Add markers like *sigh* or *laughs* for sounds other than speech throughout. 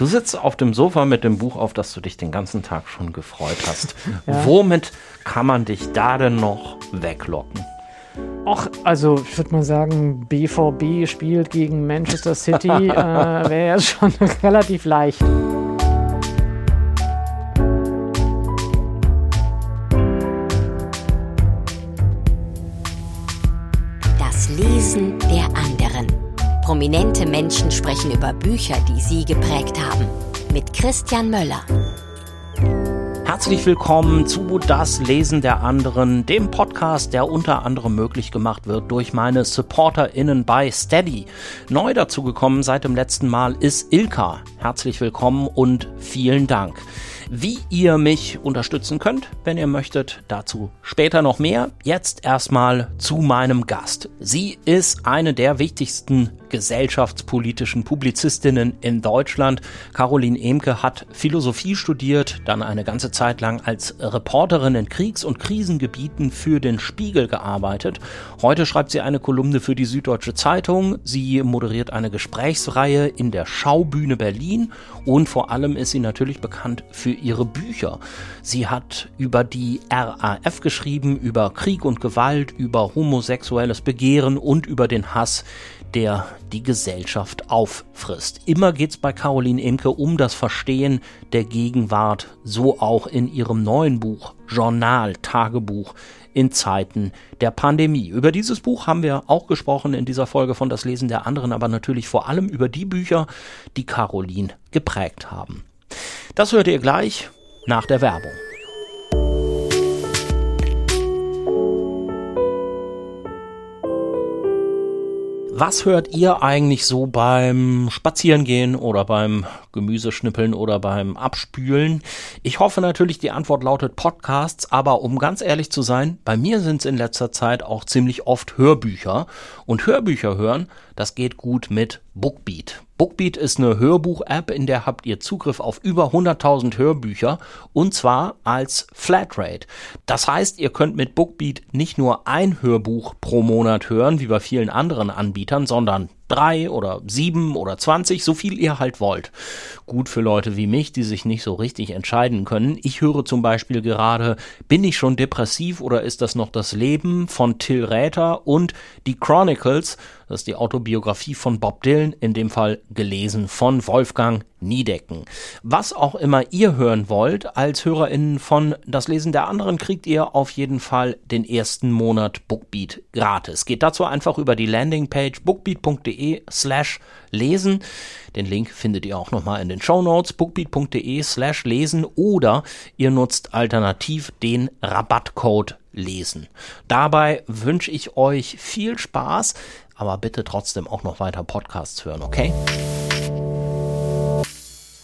Du sitzt auf dem Sofa mit dem Buch, auf das du dich den ganzen Tag schon gefreut hast. *laughs* ja. Womit kann man dich da denn noch weglocken? Ach, also ich würde mal sagen, BVB spielt gegen Manchester City, *laughs* äh, wäre ja schon *laughs* relativ leicht. Prominente Menschen sprechen über Bücher, die sie geprägt haben. Mit Christian Möller. Herzlich willkommen zu Das Lesen der anderen, dem Podcast, der unter anderem möglich gemacht wird durch meine SupporterInnen bei Steady. Neu dazugekommen seit dem letzten Mal ist Ilka. Herzlich willkommen und vielen Dank. Wie ihr mich unterstützen könnt, wenn ihr möchtet, dazu später noch mehr. Jetzt erstmal zu meinem Gast. Sie ist eine der wichtigsten gesellschaftspolitischen Publizistinnen in Deutschland. Caroline Emke hat Philosophie studiert, dann eine ganze Zeit lang als Reporterin in Kriegs- und Krisengebieten für den Spiegel gearbeitet. Heute schreibt sie eine Kolumne für die Süddeutsche Zeitung. Sie moderiert eine Gesprächsreihe in der Schaubühne Berlin und vor allem ist sie natürlich bekannt für ihre Bücher. Sie hat über die RAF geschrieben, über Krieg und Gewalt, über homosexuelles Begehren und über den Hass der die Gesellschaft auffrisst. Immer geht's bei Caroline Imke um das Verstehen der Gegenwart, so auch in ihrem neuen Buch Journal, Tagebuch in Zeiten der Pandemie. Über dieses Buch haben wir auch gesprochen in dieser Folge von Das Lesen der anderen, aber natürlich vor allem über die Bücher, die Caroline geprägt haben. Das hört ihr gleich nach der Werbung. Was hört ihr eigentlich so beim Spazierengehen oder beim Gemüseschnippeln oder beim Abspülen? Ich hoffe natürlich, die Antwort lautet Podcasts, aber um ganz ehrlich zu sein, bei mir sind es in letzter Zeit auch ziemlich oft Hörbücher. Und Hörbücher hören, das geht gut mit Bookbeat. Bookbeat ist eine Hörbuch-App, in der habt ihr Zugriff auf über 100.000 Hörbücher und zwar als Flatrate. Das heißt, ihr könnt mit Bookbeat nicht nur ein Hörbuch pro Monat hören, wie bei vielen anderen Anbietern, sondern drei oder sieben oder zwanzig, so viel ihr halt wollt. Gut für Leute wie mich, die sich nicht so richtig entscheiden können. Ich höre zum Beispiel gerade, bin ich schon depressiv oder ist das noch das Leben von Till Räther und die Chronicles, das ist die Autobiografie von Bob Dylan, in dem Fall gelesen von Wolfgang Niedecken. Was auch immer ihr hören wollt, als HörerInnen von Das Lesen der anderen, kriegt ihr auf jeden Fall den ersten Monat Bookbeat gratis. Geht dazu einfach über die Landingpage bookbeat.de slash lesen. Den Link findet ihr auch nochmal in den Show Notes, bookbeat.de slash lesen oder ihr nutzt alternativ den Rabattcode lesen. Dabei wünsche ich euch viel Spaß, aber bitte trotzdem auch noch weiter Podcasts hören, okay?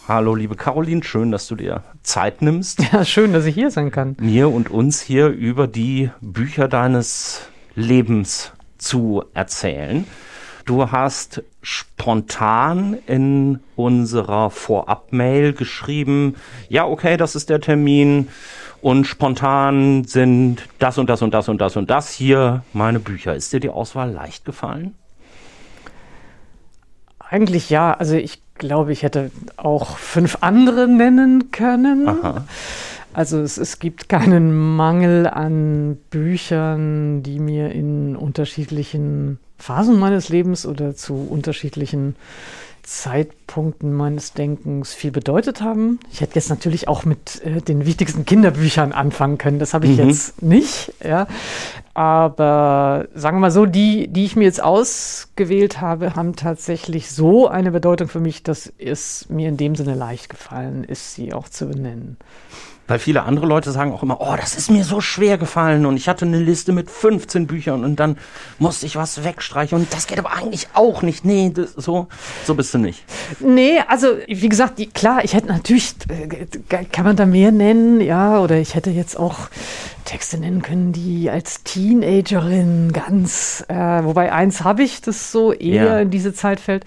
Hallo, liebe Caroline, schön, dass du dir Zeit nimmst. Ja, schön, dass ich hier sein kann. Mir und uns hier über die Bücher deines Lebens zu erzählen. Du hast spontan in unserer Vorab-Mail geschrieben, ja, okay, das ist der Termin und spontan sind das und das und das und das und das hier meine Bücher. Ist dir die Auswahl leicht gefallen? Eigentlich ja. Also ich glaube, ich hätte auch fünf andere nennen können. Aha. Also es, es gibt keinen Mangel an Büchern, die mir in unterschiedlichen Phasen meines Lebens oder zu unterschiedlichen Zeitpunkten meines Denkens viel bedeutet haben. Ich hätte jetzt natürlich auch mit äh, den wichtigsten Kinderbüchern anfangen können. Das habe ich mhm. jetzt nicht. Ja. Aber sagen wir mal so, die, die ich mir jetzt ausgewählt habe, haben tatsächlich so eine Bedeutung für mich, dass es mir in dem Sinne leicht gefallen ist, sie auch zu benennen. Weil viele andere Leute sagen auch immer, oh, das ist mir so schwer gefallen und ich hatte eine Liste mit 15 Büchern und dann musste ich was wegstreichen und das geht aber eigentlich auch nicht. Nee, das, so, so bist du nicht. Nee, also wie gesagt, die, klar, ich hätte natürlich, äh, kann man da mehr nennen, ja, oder ich hätte jetzt auch Texte nennen können, die als Teenagerin ganz, äh, wobei eins habe ich, das so eher ja. in diese Zeit fällt,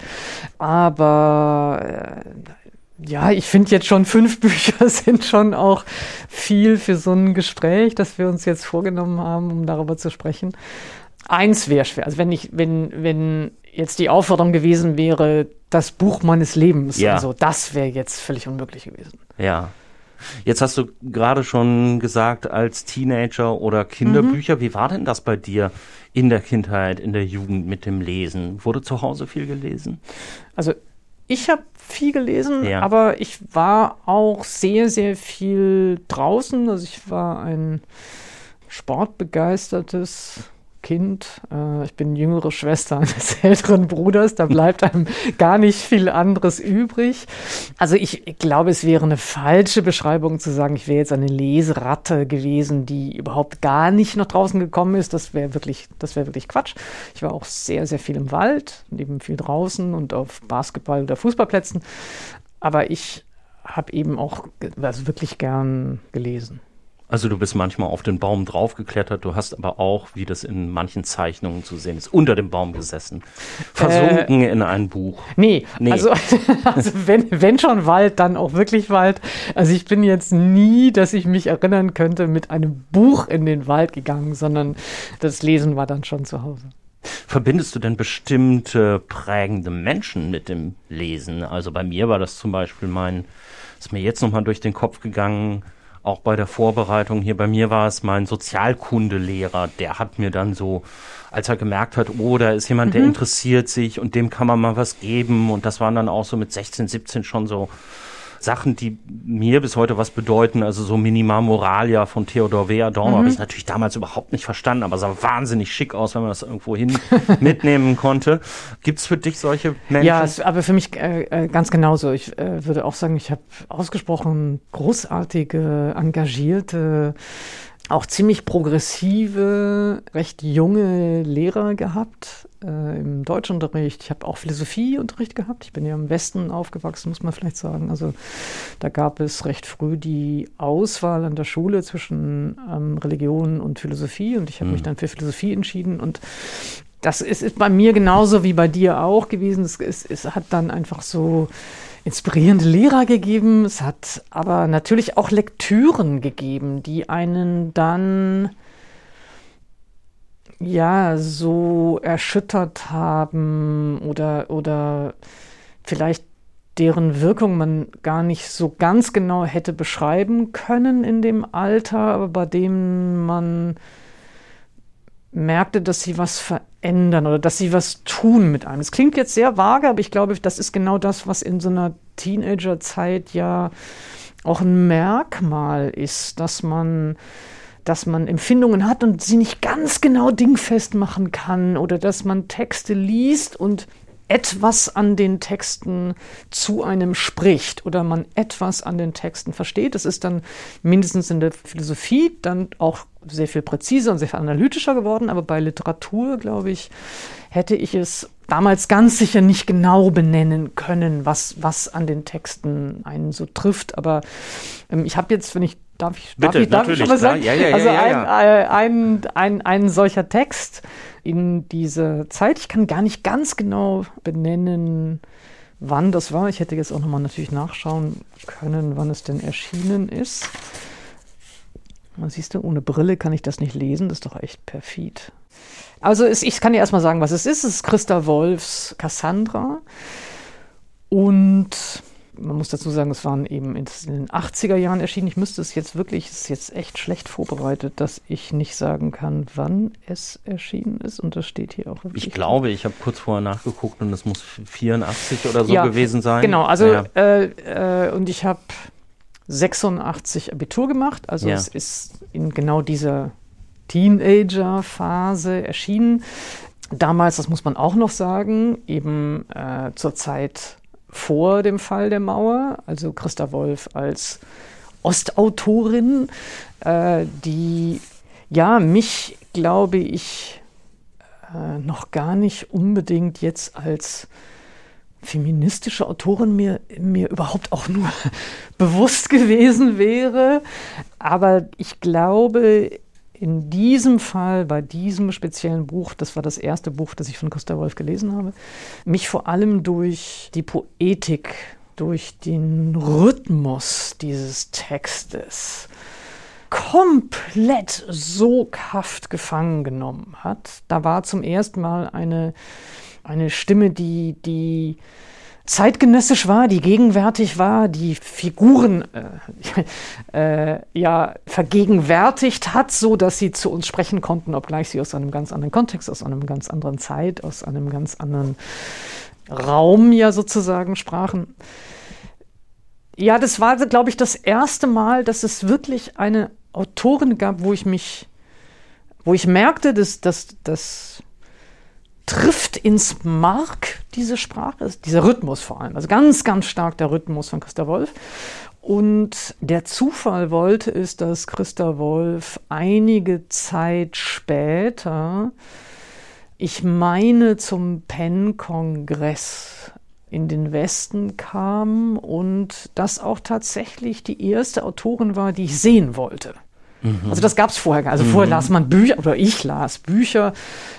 aber äh, ja, ich finde jetzt schon fünf *laughs* Bücher sind schon auch viel für so ein Gespräch, das wir uns jetzt vorgenommen haben, um darüber zu sprechen. Eins wäre schwer. Also wenn ich, wenn, wenn jetzt die Aufforderung gewesen wäre, das Buch meines Lebens, Ja. also das wäre jetzt völlig unmöglich gewesen. Ja. Jetzt hast du gerade schon gesagt, als Teenager oder Kinderbücher, wie war denn das bei dir in der Kindheit, in der Jugend mit dem Lesen? Wurde zu Hause viel gelesen? Also ich habe viel gelesen, Ja. aber ich war auch sehr, sehr viel draußen. Also ich war ein sportbegeistertes Kind. Äh, ich bin jüngere Schwester *laughs* eines älteren Bruders. Da bleibt einem gar nicht viel anderes übrig. Also ich glaube, es wäre eine falsche Beschreibung zu sagen, ich wäre jetzt eine Leseratte gewesen, die überhaupt gar nicht nach draußen gekommen ist. Das wäre wirklich, das wäre wirklich Quatsch. Ich war auch sehr, sehr viel im Wald, und eben viel draußen und auf Basketball- oder Fußballplätzen. Aber ich habe eben auch also wirklich gern gelesen. Also du bist manchmal auf den Baum draufgeklettert, du hast aber auch, wie das in manchen Zeichnungen zu sehen ist, unter dem Baum gesessen, versunken in ein Buch. Nee, Nee. also, *laughs* also wenn, wenn schon Wald, dann auch wirklich Wald. Also ich bin jetzt nie, dass ich mich erinnern könnte, mit einem Buch in den Wald gegangen, sondern das Lesen war dann schon zu Hause. Verbindest du denn bestimmte prägende Menschen mit dem Lesen? Also bei mir war das zum Beispiel mein, ist mir jetzt nochmal durch den Kopf gegangen, auch bei der Vorbereitung hier, bei mir war es mein Sozialkundelehrer, der hat mir dann so, als er gemerkt hat, oh, da ist jemand, der interessiert sich und dem kann man mal was geben. Und das waren dann auch so mit 16, 17 schon so Sachen, die mir bis heute was bedeuten, also so Minima Moralia von Theodor W. Adorno, habe ich natürlich damals überhaupt nicht verstanden, aber sah wahnsinnig schick aus, wenn man das irgendwo hin *laughs* mitnehmen konnte. Gibt's für dich solche Menschen? Ja, es, aber für mich äh, äh, ganz genauso. Ich äh, würde auch sagen, ich habe ausgesprochen großartige, engagierte, auch ziemlich progressive, recht junge Lehrer gehabt äh, im Deutschunterricht. Ich habe auch Philosophieunterricht gehabt. Ich bin ja im Westen aufgewachsen, muss man vielleicht sagen. Also da gab es recht früh die Auswahl an der Schule zwischen ähm, Religion und Philosophie und ich habe mich dann für Philosophie entschieden und das ist, ist bei mir genauso wie bei dir auch gewesen. Es, es, es hat dann einfach so inspirierende Lehrer gegeben. Es hat aber natürlich auch Lektüren gegeben, die einen dann ja so erschüttert haben oder, oder vielleicht deren Wirkung man gar nicht so ganz genau hätte beschreiben können in dem Alter, aber bei dem man merkte, dass sie was verändern oder dass sie was tun mit einem. Es klingt jetzt sehr vage, aber ich glaube, das ist genau das, was in so einer Teenagerzeit ja auch ein Merkmal ist, dass man dass man Empfindungen hat und sie nicht ganz genau dingfest machen kann oder dass man Texte liest und etwas an den Texten zu einem spricht oder man etwas an den Texten versteht. Das ist dann mindestens in der Philosophie dann auch sehr viel präziser und sehr viel analytischer geworden, aber bei Literatur, glaube ich, hätte ich es damals ganz sicher nicht genau benennen können, was, was an den Texten einen so trifft. Aber ähm, ich habe jetzt, wenn ich Darf ich, darf Bitte, ich, darf ich schon mal sagen? Ja, ja, ja, also ein, ein, ein, ein solcher Text in dieser Zeit, ich kann gar nicht ganz genau benennen, wann das war. Ich hätte jetzt auch nochmal natürlich nachschauen können, wann es denn erschienen ist. Man siehst du, ohne Brille kann ich das nicht lesen, das ist doch echt perfid. Also es, ich kann dir erstmal sagen, was es ist. Es ist Christa Wolfs Cassandra. Und man muss dazu sagen, es waren eben in den 80er Jahren erschienen. Ich müsste es jetzt wirklich, es ist jetzt echt schlecht vorbereitet, dass ich nicht sagen kann, wann es erschienen ist. Und das steht hier auch wirklich. Ich glaube, ich habe kurz vorher nachgeguckt und es muss 84 oder so Ja, gewesen sein. Genau, also Ja. äh, äh, und ich habe 86 Abitur gemacht. Also Ja. es ist in genau dieser Teenager-Phase erschienen. Damals, das muss man auch noch sagen, eben äh, zur Zeit vor dem Fall der Mauer, also Christa Wolf als Ostautorin, äh, die ja mich, glaube ich, äh, noch gar nicht unbedingt jetzt als feministische Autorin mir, mir überhaupt auch nur *laughs* bewusst gewesen wäre. Aber ich glaube, in diesem Fall, bei diesem speziellen Buch, das war das erste Buch, das ich von Costa Wolf gelesen habe, mich vor allem durch die Poetik, durch den Rhythmus dieses Textes komplett soghaft gefangen genommen hat. Da war zum ersten Mal eine eine Stimme, die, die zeitgenössisch war, die gegenwärtig war, die Figuren äh, *laughs* äh, ja vergegenwärtigt hat, so dass sie zu uns sprechen konnten, obgleich sie aus einem ganz anderen Kontext, aus einem ganz anderen Zeit, aus einem ganz anderen Raum ja sozusagen sprachen. Ja, das war, glaube ich, das erste Mal, dass es wirklich eine Autorin gab, wo ich mich, wo ich merkte, dass, dass, dass trifft ins Mark diese Sprache, dieser Rhythmus vor allem. Also ganz, ganz stark der Rhythmus von Christa Wolf. Und der Zufall wollte es, dass Christa Wolf einige Zeit später, ich meine zum Penn-Kongress in den Westen kam und das auch tatsächlich die erste Autorin war, die ich sehen wollte. Mhm. Also das gab es vorher. Also vorher mhm. las man Bücher oder ich las Bücher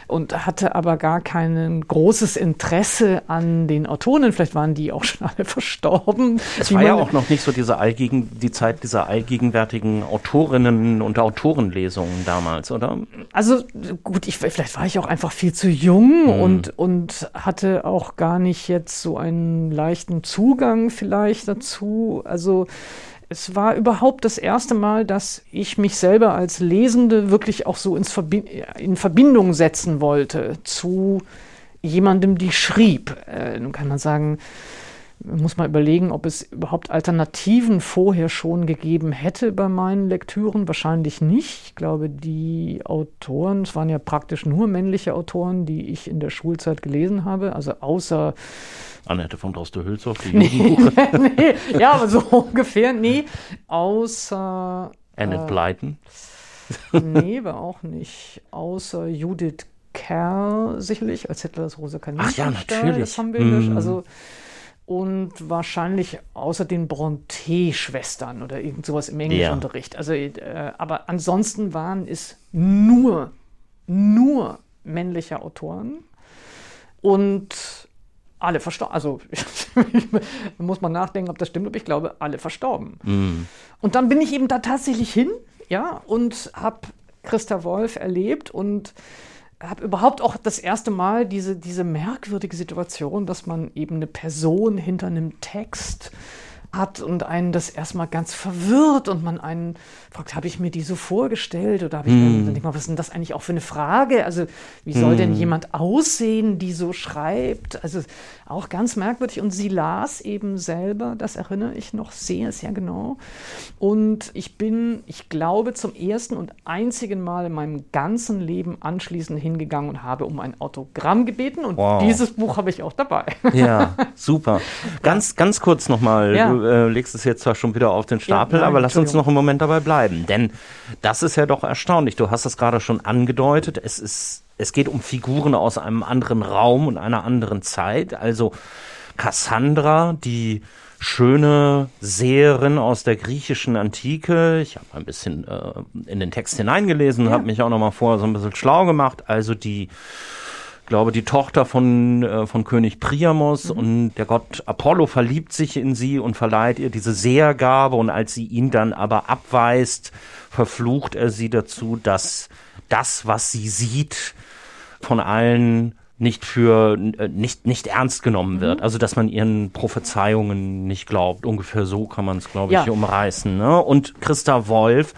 und hatte aber gar kein großes Interesse an den Autoren. Vielleicht waren die auch *laughs* schon alle verstorben. Es war ja auch noch nicht so diese allgegen, die Zeit dieser allgegenwärtigen Autorinnen und Autorenlesungen damals, oder? Also gut, ich, vielleicht war ich auch einfach viel zu jung mhm. und, und hatte auch gar nicht jetzt so einen leichten Zugang vielleicht dazu. Also es war überhaupt das erste Mal, dass ich mich selber als Lesende wirklich auch so Verbi in Verbindung setzen wollte zu jemandem, die schrieb. Äh, nun kann man sagen, muss man überlegen, ob es überhaupt Alternativen vorher schon gegeben hätte bei meinen Lektüren. Wahrscheinlich nicht. Ich glaube, die Autoren, es waren ja praktisch nur männliche Autoren, die ich in der Schulzeit gelesen habe, also außer Annette von Droste-Hülshoff, die *laughs* nee, *laughs* nee, ja, aber so *laughs* ungefähr, nee, außer Annette äh, Blyton. nee, war auch nicht. Außer Judith Kerr sicherlich, als Hitlers Rosa Kaninchen. Ach ja, natürlich. Das haben wir mm. Also, und wahrscheinlich außer den Bronte-Schwestern oder irgend sowas im Englischunterricht. Ja. Also, äh, aber ansonsten waren es nur, nur männliche Autoren. Und alle verstorben. Also *laughs* muss man nachdenken, ob das stimmt, aber ich glaube, alle verstorben. Mm. Und dann bin ich eben da tatsächlich hin, ja, und habe Christa Wolf erlebt und habe überhaupt auch das erste Mal diese, diese merkwürdige Situation, dass man eben eine Person hinter einem Text hat und einen das erstmal ganz verwirrt und man einen fragt, habe ich mir die so vorgestellt oder habe ich mm. dann denke mal, was ist denn das eigentlich auch für eine Frage? Also wie soll mm. denn hm. jemand aussehen, die so schreibt? Also auch ganz merkwürdig und sie las eben selber, das erinnere ich noch sehr, sehr genau. Und ich bin, ich glaube, zum ersten und einzigen Mal in meinem ganzen Leben anschließend hingegangen und habe um ein Autogramm gebeten und wow. dieses Buch habe ich auch dabei. Ja, super. *laughs* Ganz, ganz kurz nochmal. Ja äh, legst es jetzt zwar schon wieder auf den Stapel, ja, nein, aber lass uns noch einen Moment dabei bleiben. Denn das ist ja doch erstaunlich. Du hast es gerade schon angedeutet. Es ist, es geht um Figuren aus einem anderen Raum und einer anderen Zeit. Also Cassandra, die schöne Seherin aus der griechischen Antike. Ich habe ein bisschen äh, in den Text hineingelesen, ja. habe mich auch noch mal vorher so ein bisschen schlau gemacht. Also die glaube, die Tochter von, äh, von König Priamos mhm. und der Gott Apollo verliebt sich in sie und verleiht ihr diese Sehergabe und als sie ihn dann aber abweist, verflucht er sie dazu, dass das, was sie sieht, von allen nicht für äh, nicht nicht ernst genommen wird. Mhm. Also dass man ihren Prophezeiungen nicht glaubt. Ungefähr so kann man es, glaube ich, ja. umreißen. Ne? Und Christa Wolf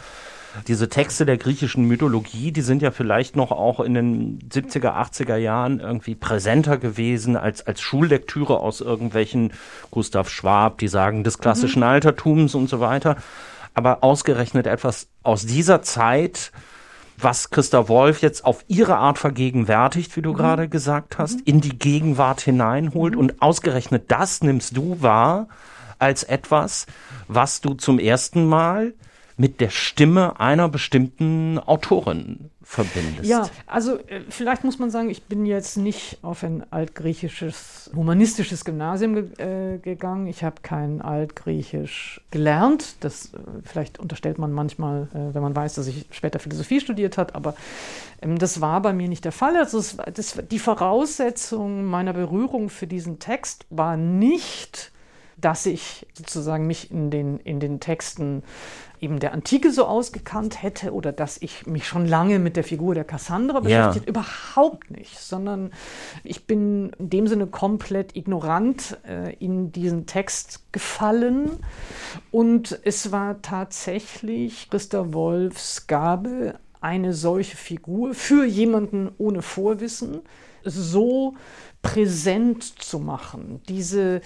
diese Texte der griechischen Mythologie, die sind ja vielleicht noch auch in den 70er, 80er Jahren irgendwie präsenter gewesen als, als Schullektüre aus irgendwelchen Gustav Schwab, die sagen des klassischen mhm. Altertums und so weiter. Aber ausgerechnet etwas aus dieser Zeit, was Christa Wolf jetzt auf ihre Art vergegenwärtigt, wie du mhm. gerade gesagt hast, mhm. in die Gegenwart hineinholt. Mhm. Und ausgerechnet das nimmst du wahr als etwas, was du zum ersten Mal mit der Stimme einer bestimmten Autorin verbindest. Ja, also äh, vielleicht muss man sagen, ich bin jetzt nicht auf ein altgriechisches, humanistisches Gymnasium ge äh, gegangen. Ich habe kein Altgriechisch gelernt. Das äh, vielleicht unterstellt man manchmal, äh, wenn man weiß, dass ich später Philosophie studiert habe, aber ähm, das war bei mir nicht der Fall. Also es, das, die Voraussetzung meiner Berührung für diesen Text war nicht dass ich sozusagen mich in den, in den Texten eben der Antike so ausgekannt hätte oder dass ich mich schon lange mit der Figur der Cassandra beschäftigt, ja. überhaupt nicht, sondern ich bin in dem Sinne komplett ignorant äh, in diesen Text gefallen und es war tatsächlich Christa Wolfs Gabe, eine solche Figur für jemanden ohne Vorwissen so präsent zu machen, diese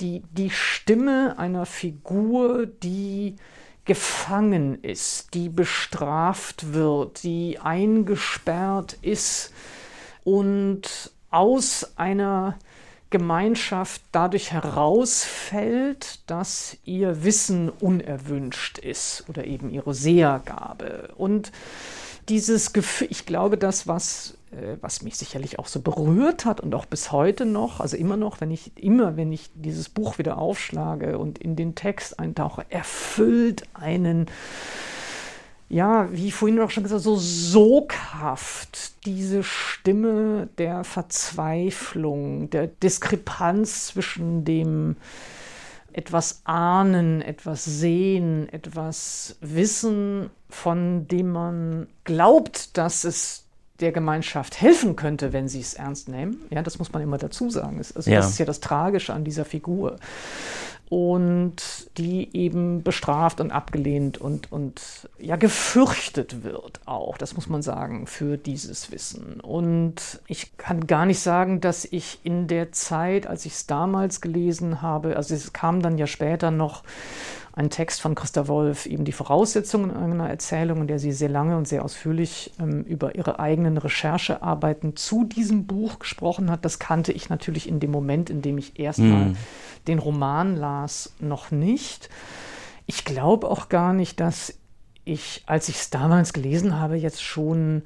die, die Stimme einer Figur, die gefangen ist, die bestraft wird, die eingesperrt ist und aus einer Gemeinschaft dadurch herausfällt, dass ihr Wissen unerwünscht ist oder eben ihre Sehergabe. Und dieses Gefühl, ich glaube, das, was was mich sicherlich auch so berührt hat und auch bis heute noch, also immer noch, wenn ich immer, wenn ich dieses Buch wieder aufschlage und in den Text eintauche, erfüllt einen, ja, wie vorhin auch schon gesagt, so soghaft diese Stimme der Verzweiflung, der Diskrepanz zwischen dem etwas ahnen, etwas sehen, etwas wissen, von dem man glaubt, dass es der Gemeinschaft helfen könnte, wenn sie es ernst nehmen. Ja, das muss man immer dazu sagen. Also ja. Das ist ja das Tragische an dieser Figur. Und die eben bestraft und abgelehnt und, und ja gefürchtet wird auch, das muss man sagen, für dieses Wissen. Und ich kann gar nicht sagen, dass ich in der Zeit, als ich es damals gelesen habe, also es kam dann ja später noch ein Text von Christa Wolf eben die Voraussetzungen einer Erzählung, in der sie sehr lange und sehr ausführlich ähm, über ihre eigenen Recherchearbeiten zu diesem Buch gesprochen hat. Das kannte ich natürlich in dem Moment, in dem ich erstmal mm. den Roman las, noch nicht. Ich glaube auch gar nicht, dass ich, als ich es damals gelesen habe, jetzt schon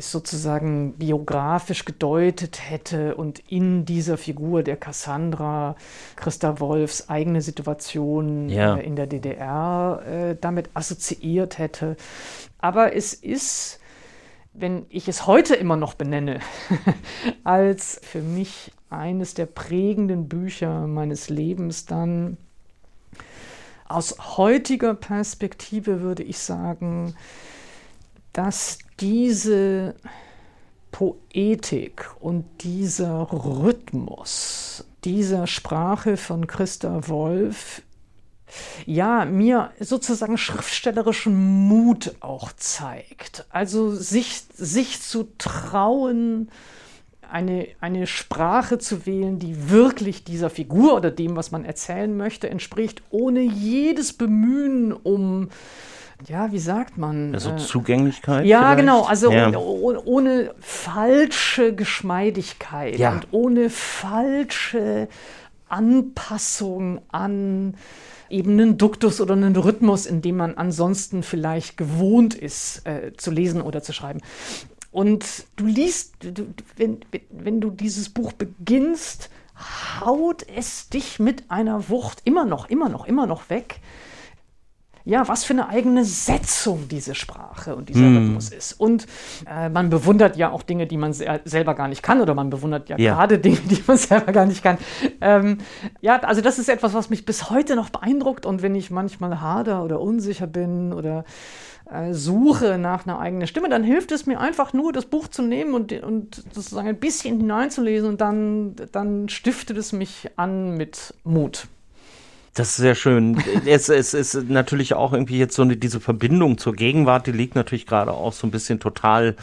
es sozusagen biografisch gedeutet hätte und in dieser Figur der Cassandra Christa Wolfs eigene Situation ja. äh, in der DDR äh, damit assoziiert hätte. Aber es ist, wenn ich es heute immer noch benenne, *laughs* als für mich eines der prägenden Bücher meines Lebens dann aus heutiger Perspektive würde ich sagen, dass diese Poetik und dieser Rhythmus dieser Sprache von Christa Wolf ja, mir sozusagen schriftstellerischen Mut auch zeigt. Also sich, sich zu trauen, eine, eine Sprache zu wählen, die wirklich dieser Figur oder dem, was man erzählen möchte, entspricht, ohne jedes Bemühen um ja, wie sagt man? Also äh, Zugänglichkeit? Ja, vielleicht? genau, also ja. ohne, ohne, falsche Geschmeidigkeit ja. und ohne falsche Anpassung an eben einen Duktus oder einen Rhythmus, in dem man ansonsten vielleicht gewohnt ist äh, zu lesen oder zu schreiben. Und du liest, du, wenn, wenn du dieses Buch beginnst, haut es dich mit einer Wucht immer noch, immer noch, immer noch weg ja, was für eine eigene Setzung diese Sprache und dieser mm. Rhythmus ist. Und äh, man bewundert ja auch Dinge, die man se selber gar nicht kann, oder man bewundert ja, ja, gerade Dinge, die man *laughs* selber gar nicht kann. Ähm, ja, also das ist etwas, was mich bis heute noch beeindruckt. Und wenn ich manchmal hader oder unsicher bin oder äh, suche nach einer eigenen Stimme, dann hilft es mir einfach nur, das Buch zu nehmen und, und sozusagen ein bisschen hineinzulesen und dann, dann stiftet es mich an mit Mut. Das ist sehr schön. es, es ist natürlich auch irgendwie jetzt so eine, diese Verbindung zur Gegenwart, die liegt natürlich gerade auch so ein bisschen total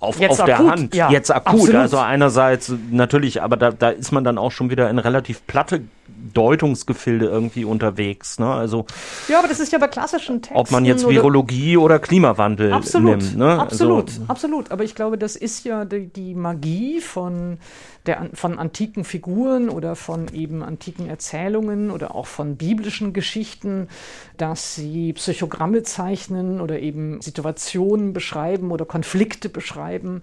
auf, auf der Hand. Ja, jetzt akut. Absolut. Also einerseits natürlich, aber da, da ist man dann auch schon wieder in relativ platte Deutungsgefilde irgendwie unterwegs. Ne? Also ja, aber das ist ja bei klassischen Texten. Ob man jetzt Virologie oder, oder Klimawandel absolut, nimmt. Ne? Absolut, also, absolut. Aber ich glaube, das ist ja die, die Magie von der, von antiken Figuren oder von eben antiken Erzählungen oder auch von biblischen Geschichten, dass sie Psychogramme zeichnen oder eben Situationen beschreiben oder Konflikte beschreiben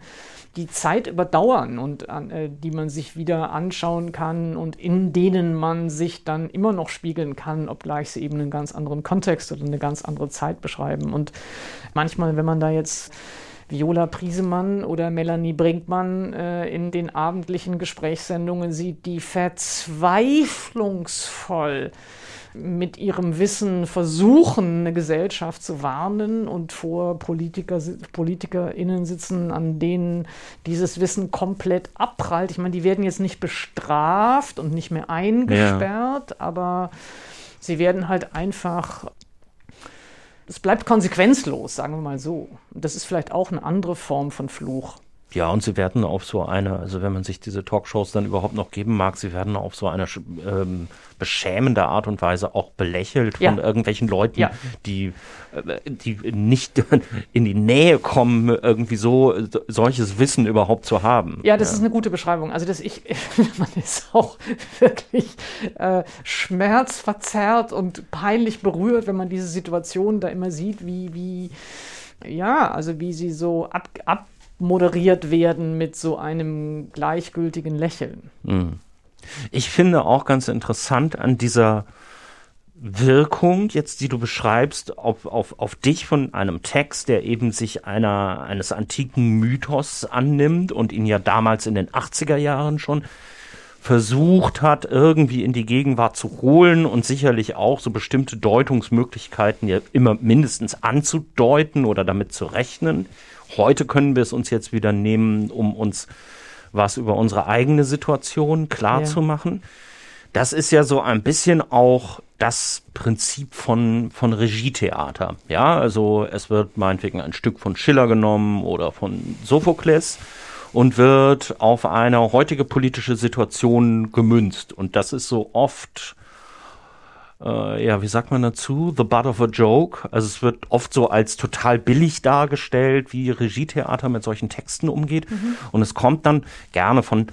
die Zeit überdauern und äh, die man sich wieder anschauen kann und in denen man sich dann immer noch spiegeln kann, obgleich sie eben einen ganz anderen Kontext oder eine ganz andere Zeit beschreiben. Und manchmal, wenn man da jetzt Viola Priesemann oder Melanie Brinkmann äh, in den abendlichen Gesprächssendungen sieht, die verzweiflungsvoll mit ihrem Wissen versuchen, eine Gesellschaft zu warnen und vor Politiker, PolitikerInnen sitzen, an denen dieses Wissen komplett abprallt. Ich meine, die werden jetzt nicht bestraft und nicht mehr eingesperrt, ja. aber sie werden halt einfach es bleibt konsequenzlos, sagen wir mal so. Das ist vielleicht auch eine andere Form von Fluch. Ja, und sie werden auf so eine, also wenn man sich diese Talkshows dann überhaupt noch geben mag, sie werden auf so eine ähm, beschämende Art und Weise auch belächelt von ja. irgendwelchen Leuten, ja. die, äh, die nicht *laughs* in die Nähe kommen, irgendwie so solches Wissen überhaupt zu haben. Ja, das ja. ist eine gute Beschreibung. Also dass ich, *laughs* man ist auch wirklich äh, schmerzverzerrt und peinlich berührt, wenn man diese Situation da immer sieht, wie, wie ja, also wie sie so ab, ab moderiert werden mit so einem gleichgültigen Lächeln. Hm. Ich finde auch ganz interessant an dieser Wirkung, jetzt die du beschreibst, auf, auf, auf dich von einem Text, der eben sich einer, eines antiken Mythos annimmt und ihn ja damals in den 80er Jahren schon versucht hat, irgendwie in die Gegenwart zu holen und sicherlich auch so bestimmte Deutungsmöglichkeiten ja immer mindestens anzudeuten oder damit zu rechnen. Heute können wir es uns jetzt wieder nehmen, um uns was über unsere eigene Situation klar ja. zu machen. Das ist ja so ein bisschen auch das Prinzip von, von Regietheater. Ja, also es wird meinetwegen ein Stück von Schiller genommen oder von Sophokles und wird auf eine heutige politische Situation gemünzt. Und das ist so oft äh, ja, wie sagt man dazu? The butt of a joke. Also es wird oft so als total billig dargestellt, wie Regietheater mit solchen Texten umgeht. Mhm. Und es kommt dann gerne von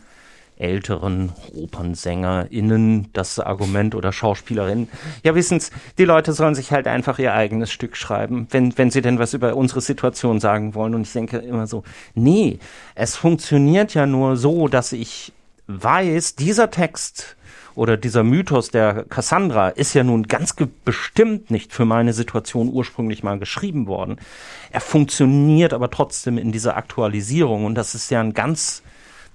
älteren OpernsängerInnen das Argument oder Schauspielerinnen. Ja, wissen's, die Leute sollen sich halt einfach ihr eigenes Stück schreiben, wenn, wenn sie denn was über unsere Situation sagen wollen. Und ich denke immer so, nee, es funktioniert ja nur so, dass ich weiß, dieser Text oder dieser Mythos der Cassandra ist ja nun ganz bestimmt nicht für meine Situation ursprünglich mal geschrieben worden. Er funktioniert aber trotzdem in dieser Aktualisierung und das ist ja ein ganz,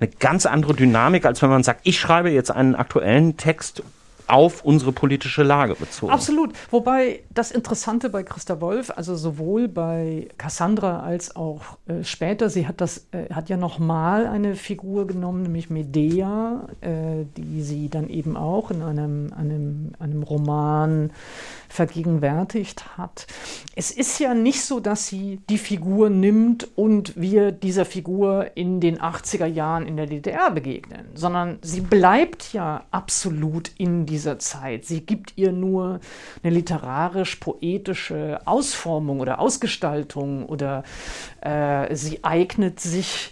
eine ganz andere Dynamik, als wenn man sagt, ich schreibe jetzt einen aktuellen Text auf unsere politische Lage bezogen. Absolut. Wobei das Interessante bei Christa Wolf, also sowohl bei Cassandra als auch äh, später, sie hat das, äh, hat ja nochmal eine Figur genommen, nämlich Medea, äh, die sie dann eben auch in einem, einem, einem Roman vergegenwärtigt hat. Es ist ja nicht so, dass sie die Figur nimmt und wir dieser Figur in den 80er Jahren in der DDR begegnen, sondern sie bleibt ja absolut in dieser Zeit. Sie gibt ihr nur eine literarisch-poetische Ausformung oder Ausgestaltung oder äh, sie eignet sich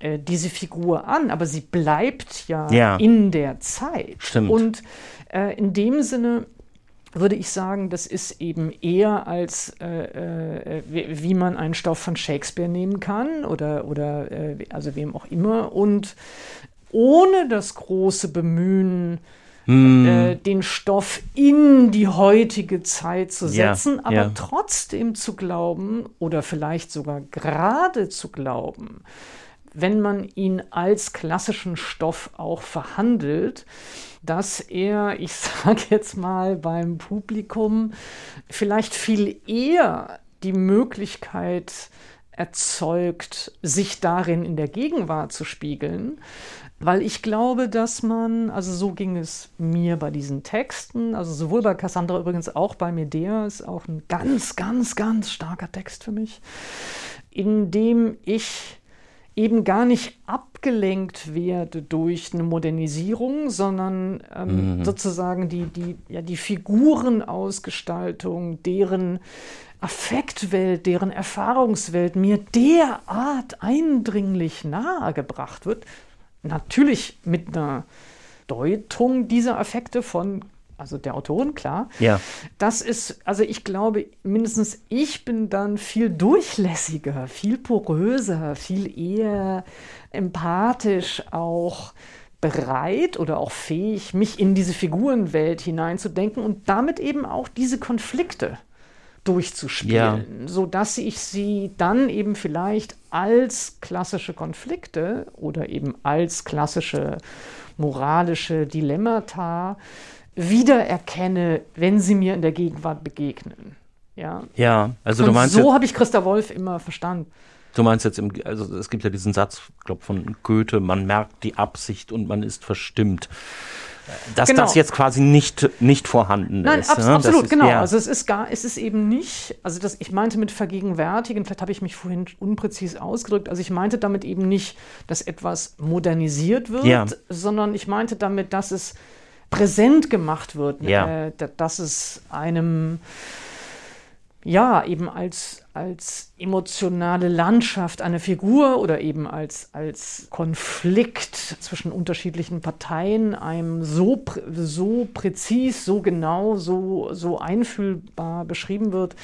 äh, diese Figur an, aber sie bleibt ja, ja. in der Zeit. Stimmt. Und äh, in dem Sinne würde ich sagen, das ist eben eher als äh, äh, wie, wie, man einen Stoff von Shakespeare nehmen kann oder, oder äh, also wem auch immer und ohne das große Bemühen, mm. äh, den Stoff in die heutige Zeit zu setzen, ja, aber ja. trotzdem zu glauben oder vielleicht sogar gerade zu glauben, wenn man ihn als klassischen Stoff auch verhandelt, dass er, ich *laughs* sage jetzt mal beim Publikum, vielleicht viel eher die Möglichkeit erzeugt, sich darin in der Gegenwart zu spiegeln, weil ich glaube, dass man, also so ging es mir bei diesen Texten, also sowohl bei Cassandra übrigens auch bei Medea, ist auch ein ganz, ganz, ganz starker Text für mich, in dem ich eben gar nicht abgelenkt werde durch eine Modernisierung, sondern ähm, mhm. sozusagen die, die, ja, die Figurenausgestaltung, deren Affektwelt, deren Erfahrungswelt mir derart eindringlich nahegebracht wird. Natürlich mit einer Deutung dieser Affekte von also der Autoren, klar. Ja. Das ist, also ich glaube, mindestens ich bin dann viel durchlässiger, viel poröser, viel eher empathisch auch bereit oder auch fähig, mich in diese Figurenwelt hineinzudenken und damit eben auch diese Konflikte durchzuspielen, ja. sodass ich sie dann eben vielleicht als klassische Konflikte oder eben als klassische moralische Dilemmata wiedererkenne, wenn sie mir in der Gegenwart begegnen. Ja, ja also Und du meinst. So habe ich Christa Wolf immer verstanden. Du meinst jetzt, im, also es gibt ja diesen Satz, ich glaube von Goethe, man merkt die Absicht und man ist verstimmt. Dass genau. das jetzt quasi nicht, nicht vorhanden Nein, ist. Abs ne? absolut, ist, genau. Ja. Also es ist gar, es ist eben nicht, also das, ich meinte mit vergegenwärtigen, vielleicht habe ich mich vorhin unpräzis ausgedrückt, also ich meinte damit eben nicht, dass etwas modernisiert wird, ja. sondern ich meinte damit, dass es präsent gemacht wird, ja. äh, dass es einem ja, eben als, als emotionale Landschaft eine Figur oder eben als, als Konflikt zwischen unterschiedlichen Parteien einem so, so präzis, so genau, so, so einfühlbar beschrieben wird,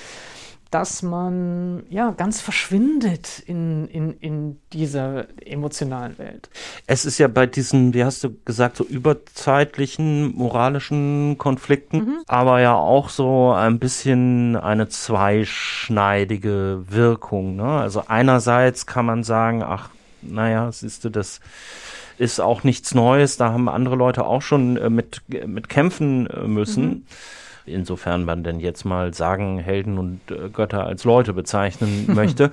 dass man ja ganz verschwindet in, in, in dieser emotionalen Welt. Es ist ja bei diesen, wie hast du gesagt, so überzeitlichen moralischen Konflikten, mhm. aber ja auch so ein bisschen eine zweischneidige Wirkung. Ne? Also einerseits kann man sagen, ach, naja, siehst du, das ist auch nichts Neues, da haben andere Leute auch schon äh, mit, mit kämpfen äh, müssen. Mhm insofern man denn jetzt mal sagen, Helden und äh, Götter als Leute bezeichnen *laughs* möchte.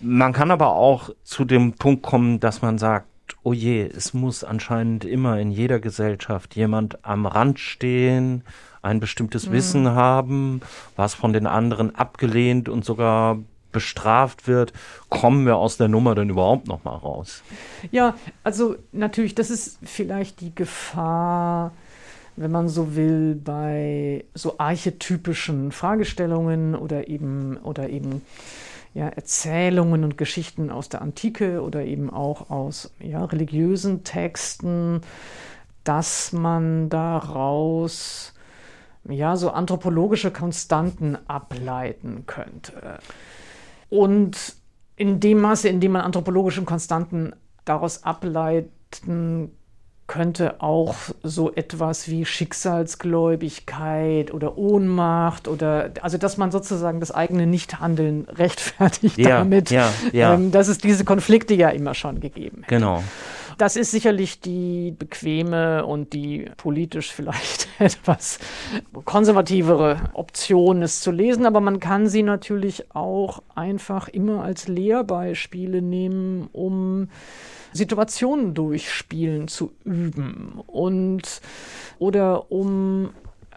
Man kann aber auch zu dem Punkt kommen, dass man sagt, oh je, es muss anscheinend immer in jeder Gesellschaft jemand am Rand stehen, ein bestimmtes mhm. Wissen haben, was von den anderen abgelehnt und sogar bestraft wird, kommen wir aus der Nummer denn überhaupt noch mal raus? Ja, also natürlich, das ist vielleicht die Gefahr, wenn man so will, bei so archetypischen Fragestellungen oder eben, oder eben ja, Erzählungen und Geschichten aus der Antike oder eben auch aus ja, religiösen Texten, dass man daraus ja, so anthropologische Konstanten ableiten könnte. Und in dem Maße, in dem man anthropologische Konstanten daraus ableiten könnte auch so etwas wie Schicksalsgläubigkeit oder Ohnmacht oder also dass man sozusagen das eigene Nichthandeln rechtfertigt ja, damit, ja, ja. Ähm, dass es diese Konflikte ja immer schon gegeben hätte. Genau. Das ist sicherlich die bequeme und die politisch vielleicht *laughs* etwas konservativere Option, es zu lesen, aber man kann sie natürlich auch einfach immer als Lehrbeispiele nehmen, um Situationen durchspielen zu üben und oder um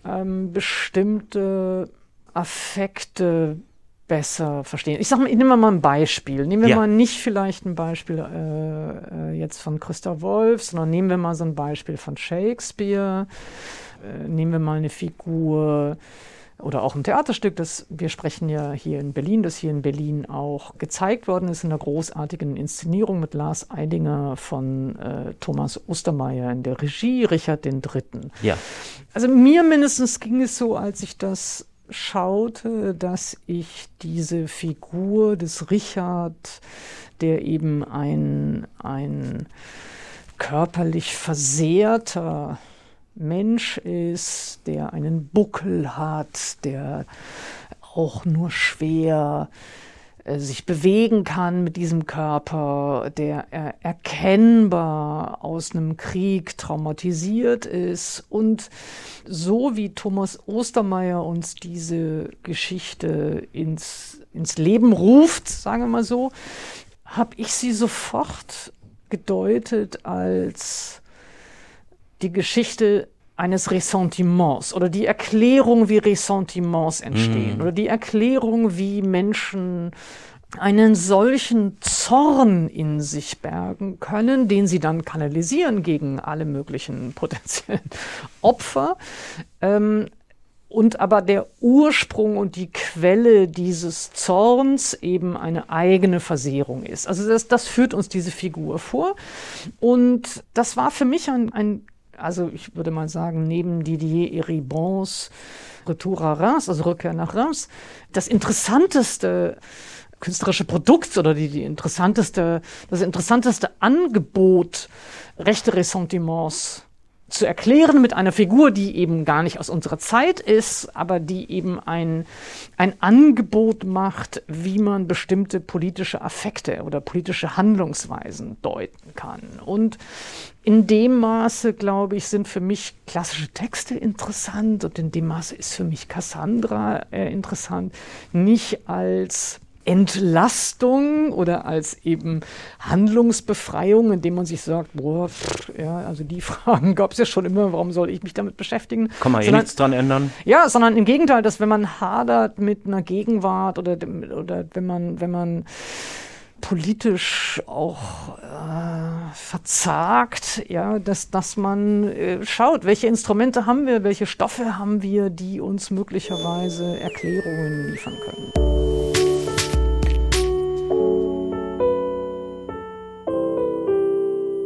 ähm, bestimmte Affekte besser verstehen. Ich sag mal, ich nehme mal ein Beispiel. Nehmen wir ja. mal nicht vielleicht ein Beispiel äh, äh, jetzt von Christa Wolf, sondern nehmen wir mal so ein Beispiel von Shakespeare. Äh, nehmen wir mal eine Figur oder auch ein Theaterstück, das wir sprechen ja hier in Berlin, das hier in Berlin auch gezeigt worden ist in einer großartigen Inszenierung mit Lars Eidinger von äh, Thomas Ostermeier in der Regie, Richard III. Ja. Also mir mindestens ging es so, als ich das schaute, dass ich diese Figur des Richard, der eben ein, ein körperlich versehrter Mensch ist, der einen Buckel hat, der auch nur schwer äh, sich bewegen kann mit diesem Körper, der er erkennbar aus einem Krieg traumatisiert ist. Und so wie Thomas Ostermeier uns diese Geschichte ins, ins Leben ruft, sagen wir mal so, habe ich sie sofort gedeutet als die Geschichte eines Ressentiments oder die Erklärung, wie Ressentiments entstehen mhm. oder die Erklärung, wie Menschen einen solchen Zorn in sich bergen können, den sie dann kanalisieren gegen alle möglichen *laughs* potenziellen Opfer. Ähm, und aber der Ursprung und die Quelle dieses Zorns eben eine eigene Versehrung ist. Also das, das führt uns diese Figur vor. Und das war für mich ein, ein also ich würde mal sagen, neben Didier Eribons Retour à Reims, also Rückkehr nach Reims, das interessanteste künstlerische Produkt oder die, die interessanteste, das interessanteste Angebot, rechte Ressentiments zu erklären mit einer Figur, die eben gar nicht aus unserer Zeit ist, aber die eben ein, ein Angebot macht, wie man bestimmte politische Affekte oder politische Handlungsweisen deuten kann. Und in dem Maße, glaube ich, sind für mich klassische Texte interessant und in dem Maße ist für mich Cassandra äh, interessant, nicht als Entlastung oder als eben Handlungsbefreiung, indem man sich sagt, boah, pff, ja, also die *laughs* Fragen gab es ja schon immer, warum soll ich mich damit beschäftigen? Kann man eh nichts dran ändern. Ja, sondern im Gegenteil, dass wenn man hadert mit einer Gegenwart oder, oder wenn man, wenn man politisch auch äh, verzagt, ja, dass, dass man äh, schaut, welche Instrumente haben wir, welche Stoffe haben wir, die uns möglicherweise Erklärungen liefern können.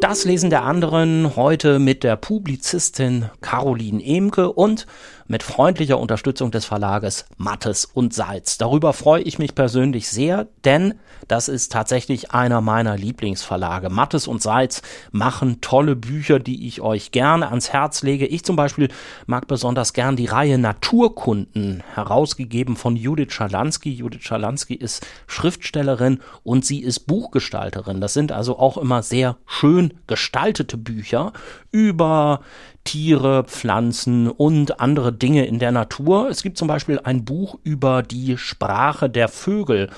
Das Lesen der anderen heute mit der Publizistin Caroline Emke und mit freundlicher Unterstützung des Verlages Mattes und Salz. Darüber freue ich mich persönlich sehr, denn das ist tatsächlich einer meiner Lieblingsverlage. Mattes und Salz machen tolle Bücher, die ich euch gerne ans Herz lege. Ich zum Beispiel mag besonders gern die Reihe Naturkunden, herausgegeben von Judith Schalansky. Judith Schalansky ist Schriftstellerin und sie ist Buchgestalterin. Das sind also auch immer sehr schön gestaltete Bücher über Tiere, Pflanzen und andere Dinge in der Natur. Es gibt zum Beispiel ein Buch über die Sprache der Vögel.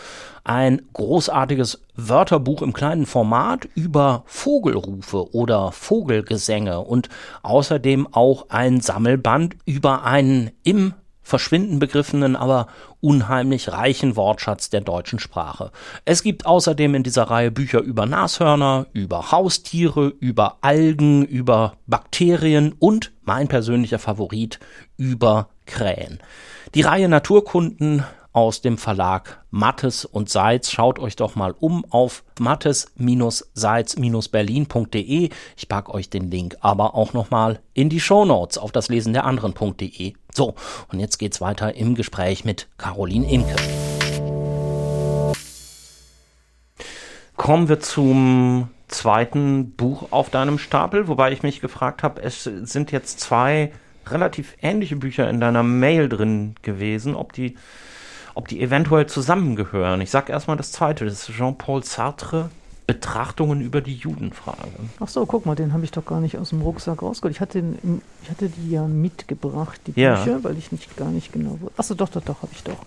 Ein großartiges Wörterbuch im kleinen Format über Vogelrufe oder Vogelgesänge und außerdem auch ein Sammelband über einen im verschwinden begriffenen, aber unheimlich reichen Wortschatz der deutschen Sprache. Es gibt außerdem in dieser Reihe Bücher über Nashörner, über Haustiere, über Algen, über Bakterien und mein persönlicher Favorit über Krähen. Die Reihe Naturkunden aus dem Verlag Mattes und Seitz. Schaut euch doch mal um auf mattes-seitz-berlin.de. Ich packe euch den Link aber auch nochmal in die Show Notes auf das Lesen der anderen.de. So, und jetzt geht's weiter im Gespräch mit Caroline Imke. Kommen wir zum zweiten Buch auf deinem Stapel, wobei ich mich gefragt habe, es sind jetzt zwei relativ ähnliche Bücher in deiner Mail drin gewesen, ob die ob die eventuell zusammengehören. Ich sage erstmal das zweite, das ist Jean-Paul Sartre, Betrachtungen über die Judenfrage. Ach so, guck mal, den habe ich doch gar nicht aus dem Rucksack rausgeholt. Ich hatte, den, ich hatte die ja mitgebracht, die ja. Bücher, weil ich nicht gar nicht genau wusste. Achso, doch, doch, doch, habe ich doch.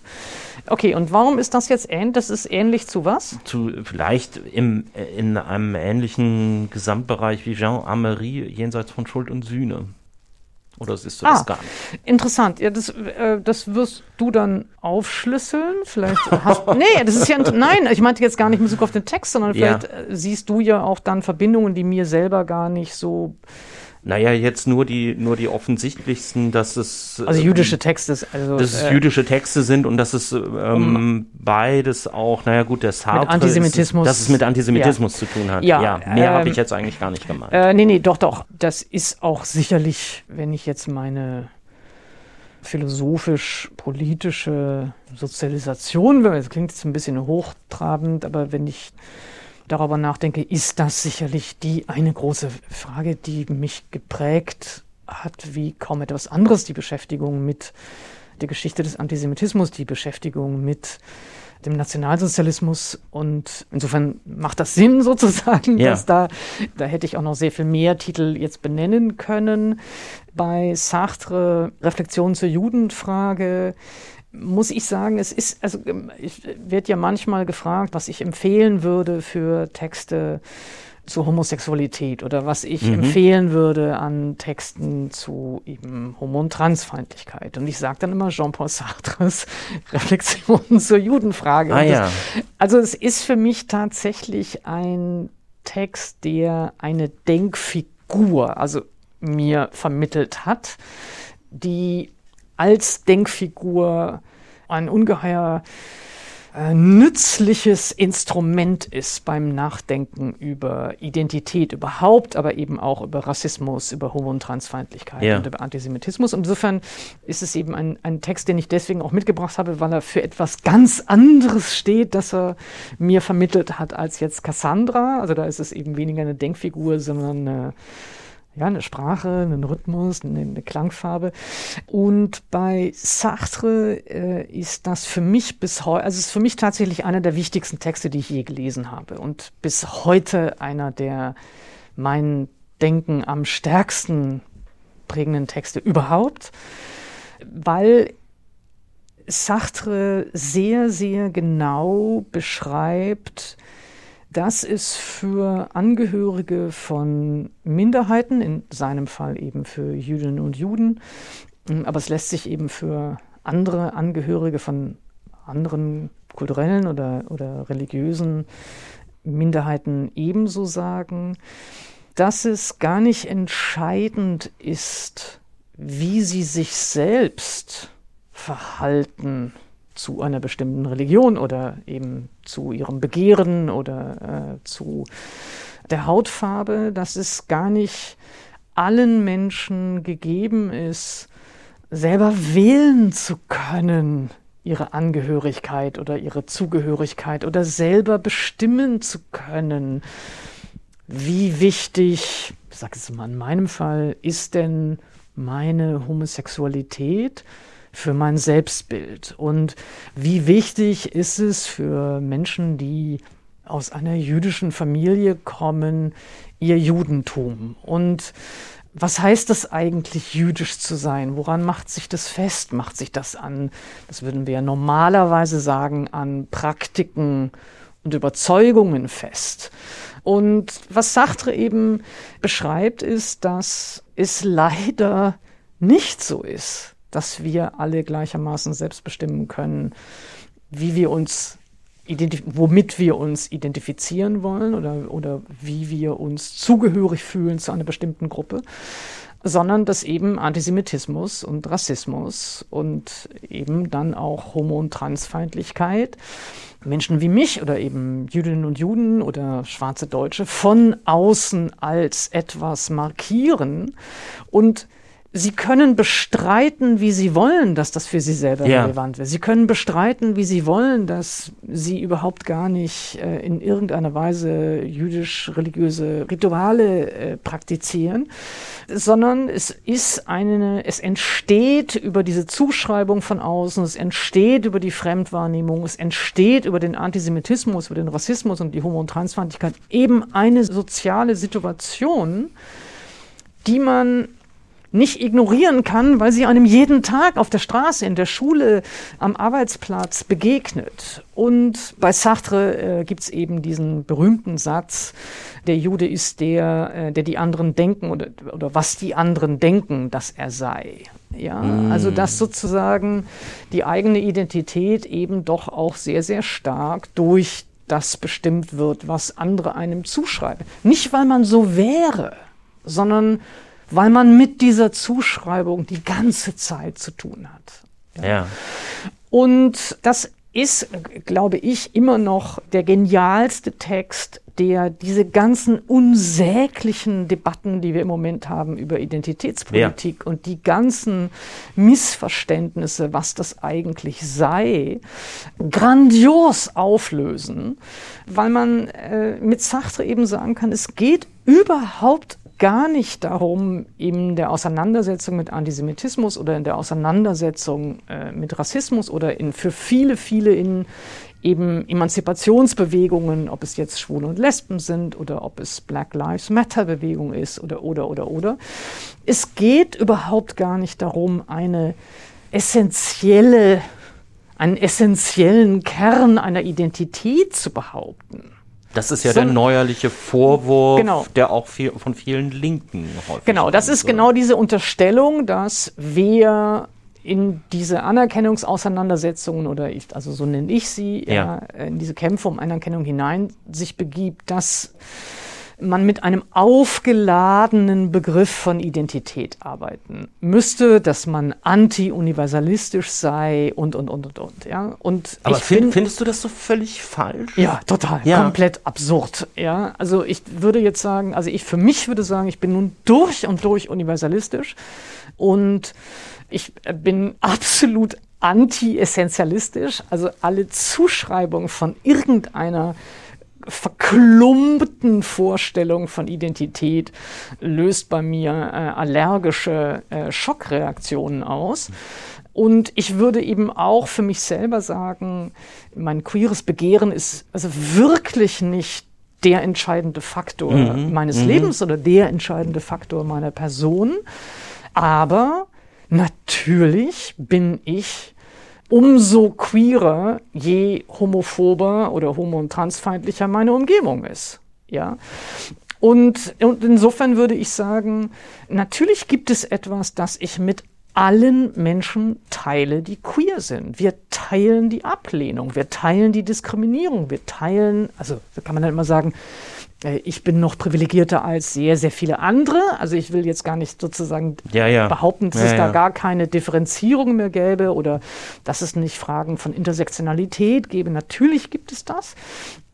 Okay, und warum ist das jetzt ähnlich? Das ist ähnlich zu was? Zu vielleicht im, in einem ähnlichen Gesamtbereich wie Jean Amery, jenseits von Schuld und Sühne. Oder siehst du ah, das gar nicht? Interessant. Ja, das, äh, das wirst du dann aufschlüsseln. Vielleicht hast, *laughs* nee, das ist ja nein, ich meinte jetzt gar nicht in Bezug auf den Text, sondern vielleicht ja. Äh, siehst du ja auch dann Verbindungen, die mir selber gar nicht so naja, jetzt nur die, nur die offensichtlichsten, dass es. Also jüdische Texte, also. Dass es äh, jüdische Texte sind und dass es ähm, um, beides auch, naja gut, der Sartre. Mit Antisemitismus. Ist, dass es mit Antisemitismus ja. zu tun hat. Ja, ja mehr ähm, habe ich jetzt eigentlich gar nicht gemeint. Äh, nee, nee, doch, doch. Das ist auch sicherlich, wenn ich jetzt meine philosophisch-politische Sozialisation, das klingt jetzt ein bisschen hochtrabend, aber wenn ich darüber nachdenke, ist das sicherlich die eine große Frage, die mich geprägt hat, wie kaum etwas anderes, die Beschäftigung mit der Geschichte des Antisemitismus, die Beschäftigung mit dem Nationalsozialismus und insofern macht das Sinn *laughs* sozusagen, ja. dass da, da hätte ich auch noch sehr viel mehr Titel jetzt benennen können. Bei Sartre Reflexion zur Judenfrage muss ich sagen, es ist, also ich werde ja manchmal gefragt, was ich empfehlen würde für Texte zur Homosexualität oder was ich mhm. empfehlen würde an Texten zu eben Homo- und Transfeindlichkeit. Und ich sage dann immer Jean-Paul Sartres *laughs* Reflexionen zur Judenfrage. Ah, ja. also es ist für mich tatsächlich ein Text, der eine Denkfigur, also mir vermittelt hat, die als Denkfigur ein ungeheuer äh, nützliches Instrument ist beim Nachdenken über Identität überhaupt, aber eben auch über Rassismus, über Homo- und Transfeindlichkeit ja. und über Antisemitismus. Insofern ist es eben ein, ein Text, den ich deswegen auch mitgebracht habe, weil er für etwas ganz anderes steht, das er mir vermittelt hat als jetzt Cassandra. Also da ist es eben weniger eine Denkfigur, sondern eine ja, eine Sprache, einen Rhythmus, eine, eine Klangfarbe. Und bei Sartre äh, ist das für mich bis heute, also ist für mich tatsächlich einer der wichtigsten Texte, die ich je gelesen habe und bis heute einer der mein Denken am stärksten prägenden Texte überhaupt, weil Sartre sehr, sehr genau beschreibt, dass es für Angehörige von Minderheiten, in seinem Fall eben für Jüdinnen und Juden, hm, aber es lässt sich eben für andere Angehörige von anderen kulturellen oder, oder religiösen Minderheiten ebenso sagen, dass es gar nicht entscheidend ist, wie sie sich selbst verhalten zu einer bestimmten Religion oder eben zu ihrem Begehren oder äh, zu der Hautfarbe, dass es gar nicht allen Menschen gegeben ist, selber wählen zu können, ihre Angehörigkeit oder ihre Zugehörigkeit oder selber bestimmen zu können, wie wichtig, ich sage es mal in meinem Fall, ist denn meine Homosexualität für mein Selbstbild? Und wie wichtig ist es für Menschen, die aus einer jüdischen Familie kommen, ihr Judentum? Und was heißt das eigentlich, jüdisch zu sein? Woran macht sich das fest? Macht sich das an, das würden wir normalerweise sagen, an Praktiken und Überzeugungen fest? Und was Sartre eben beschreibt, ist, dass es leider nicht so ist, dass wir alle gleichermaßen selbst bestimmen können, wie wir uns womit wir uns identifizieren wollen oder, oder wie wir uns zugehörig fühlen zu einer bestimmten Gruppe, sondern dass eben Antisemitismus und Rassismus und eben dann auch Homo- und Transfeindlichkeit Menschen wie mich oder eben Jüdinnen und Juden oder schwarze Deutsche von außen als etwas markieren und Sie können bestreiten, wie Sie wollen, dass das für Sie selber ja. relevant ist. Sie können bestreiten, wie Sie wollen, dass Sie überhaupt gar nicht äh, in irgendeiner Weise jüdisch-religiöse Rituale äh, praktizieren, sondern es ist eine, es entsteht über diese Zuschreibung von außen, es entsteht über die Fremdwahrnehmung, es entsteht über den Antisemitismus, über den Rassismus und die Homo- und Transfeindlichkeit eben eine soziale Situation, die man nicht ignorieren kann, weil sie einem jeden Tag auf der Straße, in der Schule, am Arbeitsplatz begegnet. Und bei Sartre äh, gibt es eben diesen berühmten Satz, der Jude ist der, äh, der die anderen denken oder, oder was die anderen denken, dass er sei. Ja, mm. also dass sozusagen die eigene Identität eben doch auch sehr, sehr stark durch das bestimmt wird, was andere einem zuschreiben. Nicht, weil man so wäre, sondern weil man mit dieser Zuschreibung die ganze Zeit zu tun hat. Ja. ja. Und das ist, glaube ich, immer noch der genialste Text, der diese ganzen unsäglichen Debatten, die wir im Moment haben über Identitätspolitik ja. und die ganzen Missverständnisse, was das eigentlich sei, grandios auflösen, weil man äh, mit Sartre eben sagen kann, es geht überhaupt gar nicht darum, in der Auseinandersetzung mit Antisemitismus oder in der Auseinandersetzung äh, mit Rassismus oder in, für viele, viele in eben Emanzipationsbewegungen, ob es jetzt Schwule und Lesben sind oder ob es Black Lives Matter Bewegung ist oder, oder, oder, oder. Es geht überhaupt gar nicht darum, eine essentielle, einen essentiellen Kern einer Identität zu behaupten das ist ja so, der neuerliche Vorwurf, genau. der auch viel, von vielen Linken häufig Genau, das ist genau diese Unterstellung, dass wer in diese Anerkennungsauseinandersetzungen oder ich, also so nenne ich sie. Ja, in diese Kämpfe um Anerkennung hinein sich begibt, dass man mit einem aufgeladenen Begriff von Identität arbeiten müsste, dass man anti-universalistisch sei und, und, und, und, und, ja. Und Aber find, findest du das so völlig falsch? Ja, total. Ja. Komplett absurd, ja. Also ich würde jetzt sagen, also ich für mich würde sagen, ich bin nun durch und durch universalistisch und ich bin absolut anti-essentialistisch, also alle Zuschreibungen von irgendeiner verklumpten Vorstellung von Identität löst bei mir äh, allergische äh, Schockreaktionen aus. Und ich würde eben auch für mich selber sagen, mein queeres Begehren ist also wirklich nicht der entscheidende Faktor mhm. meines mhm. Lebens oder der entscheidende Faktor meiner Person. Aber natürlich bin ich umso queerer, je homophober oder homo- und transfeindlicher meine Umgebung ist. Ja. Und, und insofern würde ich sagen, natürlich gibt es etwas, das ich mit allen Menschen teile, die queer sind. Wir teilen die Ablehnung, wir teilen die Diskriminierung, wir teilen, also da kann man dann immer sagen, ich bin noch privilegierter als sehr, sehr viele andere. Also ich will jetzt gar nicht sozusagen ja, ja. behaupten, dass ja, es da gar keine Differenzierung mehr gäbe oder dass es nicht Fragen von Intersektionalität gäbe. Natürlich gibt es das.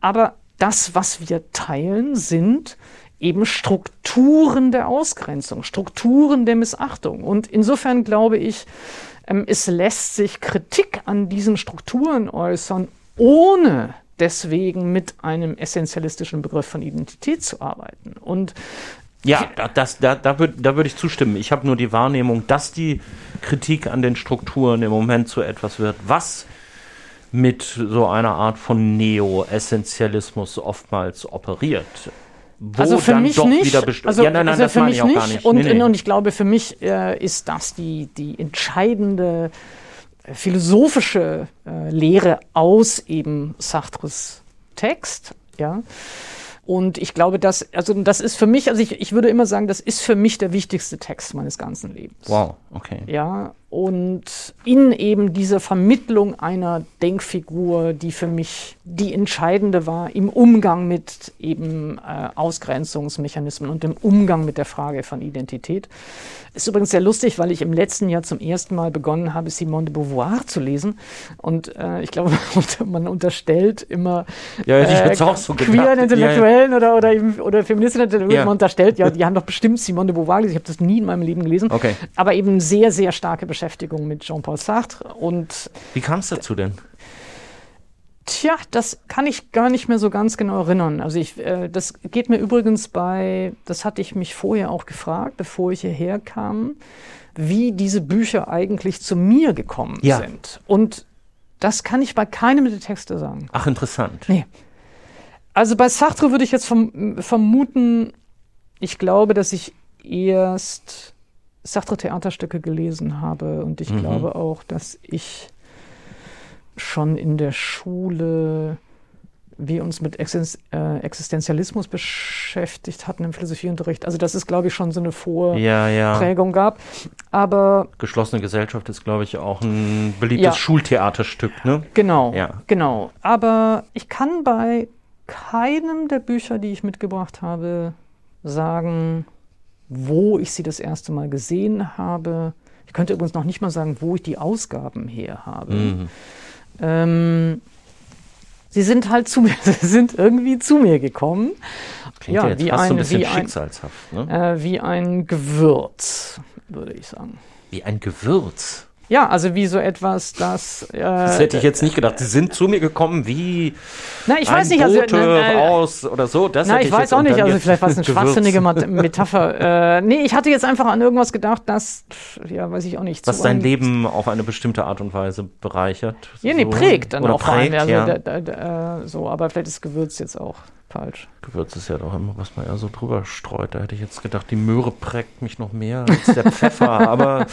Aber das, was wir teilen, sind eben Strukturen der Ausgrenzung, Strukturen der Missachtung. Und insofern glaube ich, ähm, es lässt sich Kritik an diesen Strukturen äußern, ohne deswegen mit einem essentialistischen Begriff von Identität zu arbeiten. Und ja, das, da, da würde da würd ich zustimmen. Ich habe nur die Wahrnehmung, dass die Kritik an den Strukturen im Moment zu etwas wird, was mit so einer Art von Neo-Essentialismus oftmals operiert wo also für mich nicht. also, ja, nein, nein, also das für mich nicht. nicht. Und, nee, nee. und ich glaube, für mich äh, ist das die, die entscheidende äh, philosophische äh, Lehre aus eben Sartres Text. Ja. Und ich glaube, dass, also das ist für mich, also ich, ich würde immer sagen, das ist für mich der wichtigste Text meines ganzen Lebens. Wow, okay. Ja, und in eben dieser Vermittlung einer Denkfigur, die für mich die entscheidende war im Umgang mit eben äh, Ausgrenzungsmechanismen und im Umgang mit der Frage von Identität. Ist übrigens sehr lustig, weil ich im letzten Jahr zum ersten Mal begonnen habe, Simone de Beauvoir zu lesen. Und äh, ich glaube, *laughs* man unterstellt immer ja, äh, auch so queeren Intellektuellen ja, ja. oder, oder, eben, oder Feministinnen, ja. man unterstellt, ja, die haben doch bestimmt Simone de Beauvoir gelesen. Ich habe das nie in meinem Leben gelesen. Okay. Aber eben sehr, sehr starke Beschäftigung mit Jean-Paul Sartre. Und Wie kam es dazu denn? Tja, das kann ich gar nicht mehr so ganz genau erinnern. Also ich, äh, das geht mir übrigens bei, das hatte ich mich vorher auch gefragt, bevor ich hierher kam, wie diese Bücher eigentlich zu mir gekommen ja. sind. Und das kann ich bei keinem der Texte sagen. Ach, interessant. Nee. Also bei Sartre würde ich jetzt verm vermuten, ich glaube, dass ich erst Sartre-Theaterstücke gelesen habe und ich mhm. glaube auch, dass ich schon in der Schule wir uns mit äh, Existenzialismus beschäftigt hatten im Philosophieunterricht. Also dass es, glaube ich, schon so eine Vorprägung ja, ja. gab. Aber geschlossene Gesellschaft ist, glaube ich, auch ein beliebtes ja. Schultheaterstück, ne? Genau, ja. genau. Aber ich kann bei keinem der Bücher, die ich mitgebracht habe, sagen, wo ich sie das erste Mal gesehen habe. Ich könnte übrigens noch nicht mal sagen, wo ich die Ausgaben her habe. Mhm. Ähm, sie sind halt zu mir, *laughs* sie sind irgendwie zu mir gekommen. Klingt ja, ja jetzt wie fast ein, so ein bisschen schicksalshaft. Ne? Äh, wie ein Gewürz, würde ich sagen. Wie ein Gewürz? Ja, also wie so etwas, das. Äh, das hätte ich jetzt nicht gedacht. Sie sind zu mir gekommen wie. Na, ich weiß nicht, also. Ne, aus oder so. Das na, ich, ich weiß auch nicht. Also vielleicht war es eine schwachsinnige *laughs* Metapher. äh, nee, ich hatte jetzt einfach an irgendwas gedacht, das, ja, weiß ich auch nicht. Was dein Leben auf eine bestimmte Art und Weise bereichert. Ja, nee, prägt dann oder auch prägt, allem. Also, ja. da, da, äh, so, aber vielleicht ist Gewürz jetzt auch falsch. Gewürz ist ja doch immer, was man ja so drüber streut. Da hätte ich jetzt gedacht, die Möhre prägt mich noch mehr als der Pfeffer, *laughs* aber.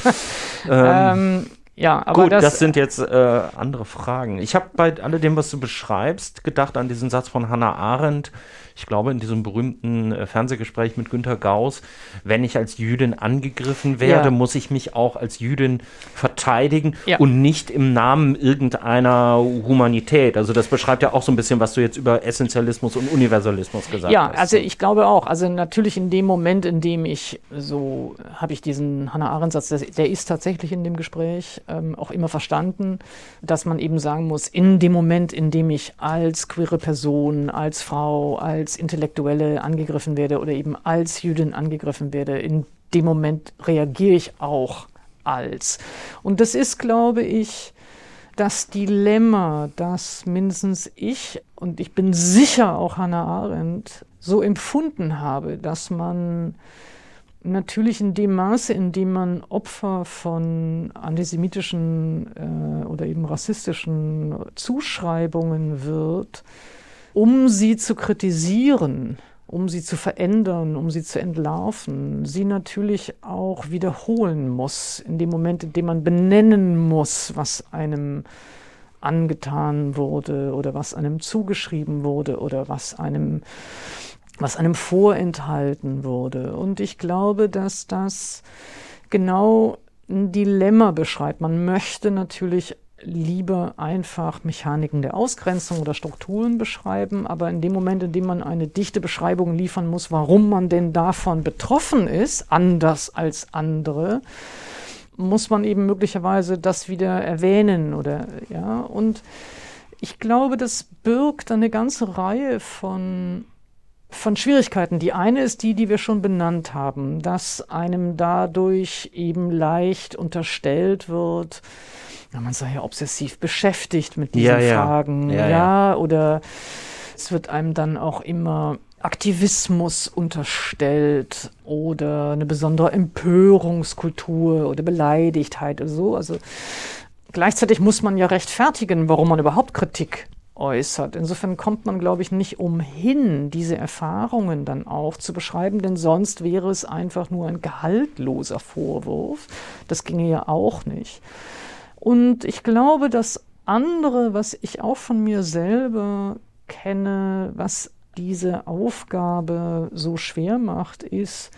Ähm, ähm, ja, aber Gut, das, das sind jetzt äh, andere Fragen. Ich habe bei alledem, was du beschreibst, gedacht an diesen Satz von Hannah Arendt, ich glaube, in diesem berühmten äh, Fernsehgespräch mit Günter Gauss, wenn ich als Jüdin angegriffen werde, ja. muss ich mich auch als Jüdin verteidigen ja. und nicht im Namen irgendeiner Humanität. Also das beschreibt ja auch so ein bisschen, was du jetzt über Essentialismus und Universalismus gesagt ja, hast. Ja, also ich glaube auch. Also natürlich in dem Moment, in dem ich so, habe ich diesen Hannah Arendt-Satz, der ist tatsächlich in dem Gespräch ähm, auch immer verstanden, dass man eben sagen muss, in dem Moment, in dem ich als queere Person, als Frau, als als Intellektuelle angegriffen werde oder eben als Jüdin angegriffen werde, in dem Moment reagiere ich auch als. Und das ist, glaube ich, das Dilemma, das mindestens ich und ich bin sicher auch Hannah Arendt so empfunden habe, dass man natürlich in dem Maße, in dem man Opfer von antisemitischen äh, oder eben rassistischen Zuschreibungen wird, um sie zu kritisieren, um sie zu verändern, um sie zu entlarven, sie natürlich auch wiederholen muss, in dem Moment, in dem man benennen muss, was einem angetan wurde oder was einem zugeschrieben wurde oder was einem was einem vorenthalten wurde. Und ich glaube, dass das genau ein Dilemma beschreibt. Man möchte natürlich lieber einfach Mechaniken der Ausgrenzung oder Strukturen beschreiben, aber in dem Moment, in dem man eine dichte Beschreibung liefern muss, warum man denn davon betroffen ist, anders als andere, muss man eben möglicherweise das wieder erwähnen oder ja und ich glaube, das birgt eine ganze Reihe von von Schwierigkeiten. Die eine ist die, die wir schon benannt haben, dass einem dadurch eben leicht unterstellt wird, ja, man sei ja obsessiv beschäftigt mit diesen ja, Fragen, ja. ja, oder es wird einem dann auch immer Aktivismus unterstellt oder eine besondere Empörungskultur oder Beleidigtheit oder so. Also gleichzeitig muss man ja rechtfertigen, warum man überhaupt Kritik äußert. Insofern kommt man, glaube ich, nicht umhin, diese Erfahrungen dann auch zu beschreiben, denn sonst wäre es einfach nur ein gehaltloser Vorwurf. Das ginge ja auch nicht. Und ich glaube, das andere, was ich auch von mir selber kenne, was diese Aufgabe so schwer macht, ist,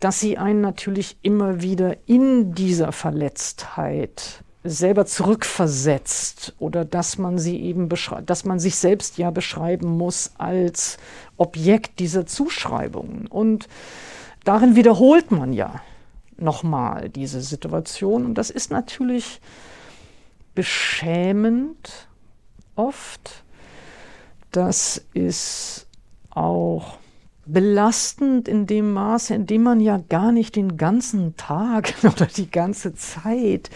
dass sie einen natürlich immer wieder in dieser Verletztheit selber zurückversetzt oder dass man sie eben dass man sich selbst ja beschreiben muss als Objekt dieser Zuschreibungen. Und darin wiederholt man ja nochmal diese Situation. Und das ist natürlich beschämend oft. Das ist auch belastend in dem Maße, in dem man ja gar nicht den ganzen Tag *laughs* oder die ganze Zeit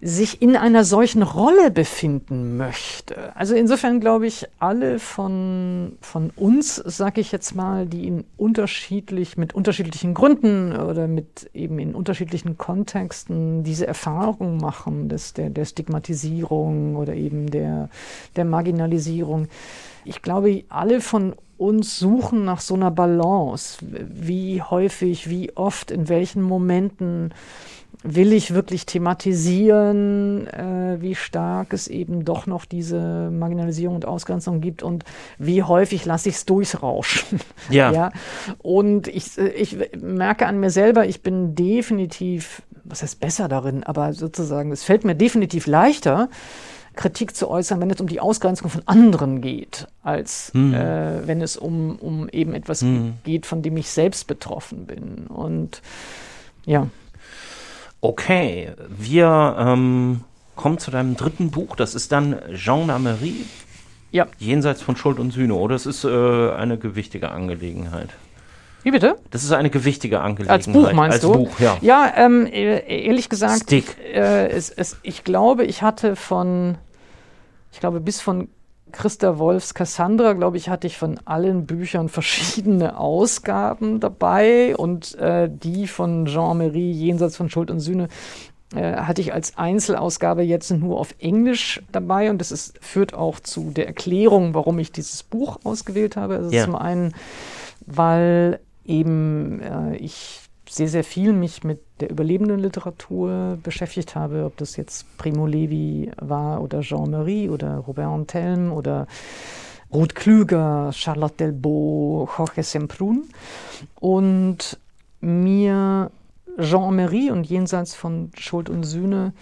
sich in einer solchen Rolle befinden möchte. Also insofern glaube ich, alle von, von uns, sage ich jetzt mal, die in unterschiedlich, mit unterschiedlichen Gründen oder mit eben in unterschiedlichen Kontexten diese Erfahrung machen, des, der, der Stigmatisierung oder eben der, der Marginalisierung. Ich glaube, alle von uns suchen nach so einer Balance. Wie häufig, wie oft, in welchen Momenten will ich wirklich thematisieren, äh, wie stark es eben doch noch diese Marginalisierung und Ausgrenzung gibt und wie häufig lasse ich es durchsrauschen. *laughs* Ja. ja. Und ich, ich merke an mir selber, ich bin definitiv, was heißt besser darin, aber sozusagen, es fällt mir definitiv leichter, Kritik zu äußern, wenn es um die Ausgrenzung von anderen geht, als hm. äh, wenn es um, um eben etwas hm. geht, von dem ich selbst betroffen bin. Und ja. Okay, wir ähm, kommen zu deinem dritten Buch. Das ist dann Jean Lamerie. Ja. Jenseits von Schuld und Sühne, oder? Das ist äh, eine gewichtige Angelegenheit. Wie bitte? Das ist eine gewichtige Angelegenheit. Als Buch meinst Als du? Als Buch, ja. Ja, ähm, e-, ehrlich gesagt, Stick. Äh, es, es, ich glaube, ich hatte von, ich glaube, bis von Christa Wolfs Cassandra, glaube ich, hatte ich von allen Büchern verschiedene Ausgaben dabei und äh, die von Jean-Marie Jenseits von Schuld und Sühne äh, hatte ich als Einzelausgabe jetzt nur auf Englisch dabei und das ist, führt auch zu der Erklärung, warum ich dieses Buch ausgewählt habe. Also ja. zum einen, weil eben äh, ich sehr, sehr viel mich mit der überlebenden Literatur beschäftigt habe, ob das jetzt Primo Levi war oder Jean-Marie oder Robert Antelme oder Ruth Klüger, Charlotte Delbo, Jorge Semprún. Und mir Jean-Marie und jenseits von Schuld und Sühne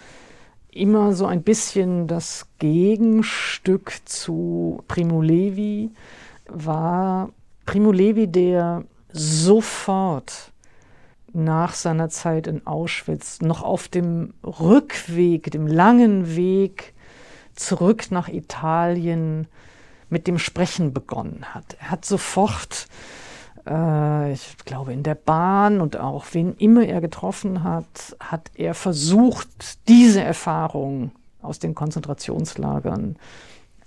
immer so ein bisschen das Gegenstück zu Primo Levi war Primo Levi, der sofort nach seiner Zeit in Auschwitz noch auf dem Rückweg, dem langen Weg zurück nach Italien mit dem Sprechen begonnen hat. Er hat sofort, äh, ich glaube, in der Bahn und auch wen immer er getroffen hat, hat er versucht, diese Erfahrung aus den Konzentrationslagern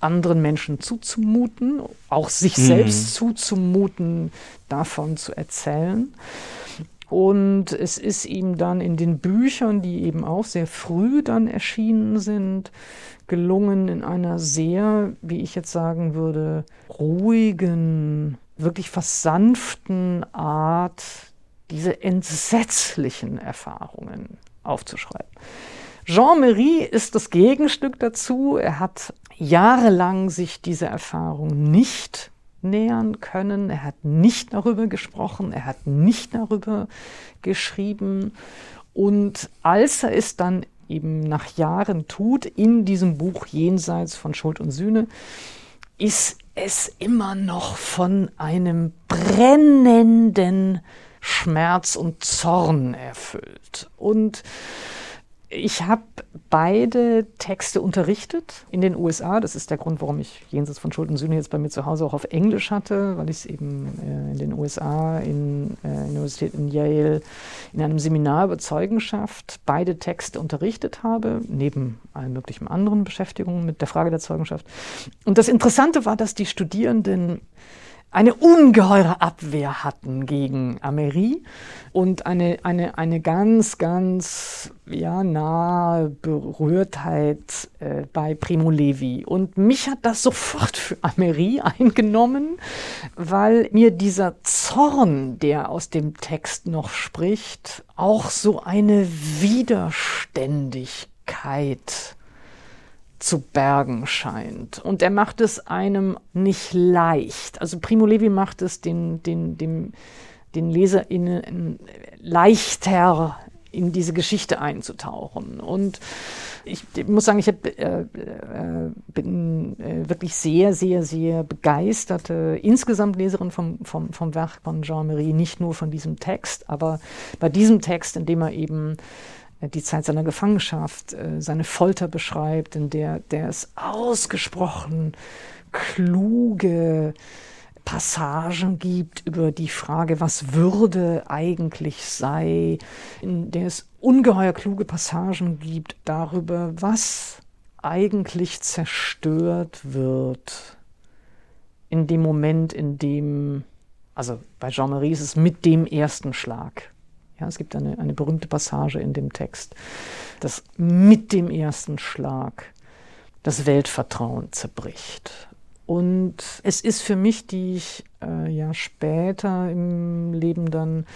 anderen Menschen zuzumuten, auch sich mhm. selbst zuzumuten, davon zu erzählen. Und es ist ihm dann in den Büchern, die eben auch sehr früh dann erschienen sind, gelungen, in einer sehr, wie ich jetzt sagen würde, ruhigen, wirklich fast sanften Art diese entsetzlichen Erfahrungen aufzuschreiben. Jean-Marie ist das Gegenstück dazu. Er hat jahrelang sich dieser Erfahrung nicht nähern können. Er hat nicht darüber gesprochen, er hat nicht darüber geschrieben. Und als er es dann eben nach Jahren tut, in diesem Buch Jenseits von Schuld und Sühne, ist es immer noch von einem brennenden Schmerz und Zorn erfüllt. Und ich habe beide Texte unterrichtet in den USA. Das ist der Grund, warum ich Jenseits von Schuld und Sühne jetzt bei mir zu Hause auch auf Englisch hatte, weil ich es eben äh, in den USA, in äh, Universität in Yale, in einem Seminar über Zeugenschaft beide Texte unterrichtet habe, neben allen möglichen anderen Beschäftigungen mit der Frage der Zeugenschaft. Und das Interessante war, dass die Studierenden eine ungeheure Abwehr hatten gegen Amery und eine, eine, eine ganz, ganz ja, nahe Berührtheit äh, bei Primo Levi. Und mich hat das sofort für Amery eingenommen, weil mir dieser Zorn, der aus dem Text noch spricht, auch so eine Widerständigkeit zu bergen scheint. Und er macht es einem nicht leicht. Also Primo Levi macht es den, den, dem, den LeserInnen leichter in diese Geschichte einzutauchen. Und ich muss sagen, ich hab, äh, äh, bin äh, wirklich sehr, sehr, sehr begeisterte insgesamt Leserin vom, vom, vom Werk von Jean-Marie, nicht nur von diesem Text, aber bei diesem Text, in dem er eben die Zeit seiner Gefangenschaft, äh, seine Folter beschreibt, in der, der es ausgesprochen kluge Passagen gibt über die Frage, was Würde eigentlich sei, in der es ungeheuer kluge Passagen gibt darüber, was eigentlich zerstört wird in dem Moment, in dem, also bei Jean-Marie ist es mit dem ersten Schlag ja, es gibt eine, eine berühmte Passage in dem Text, dass mit dem ersten Schlag das Weltvertrauen zerbricht. Und es ist für mich, die ich äh, ja später im Leben dann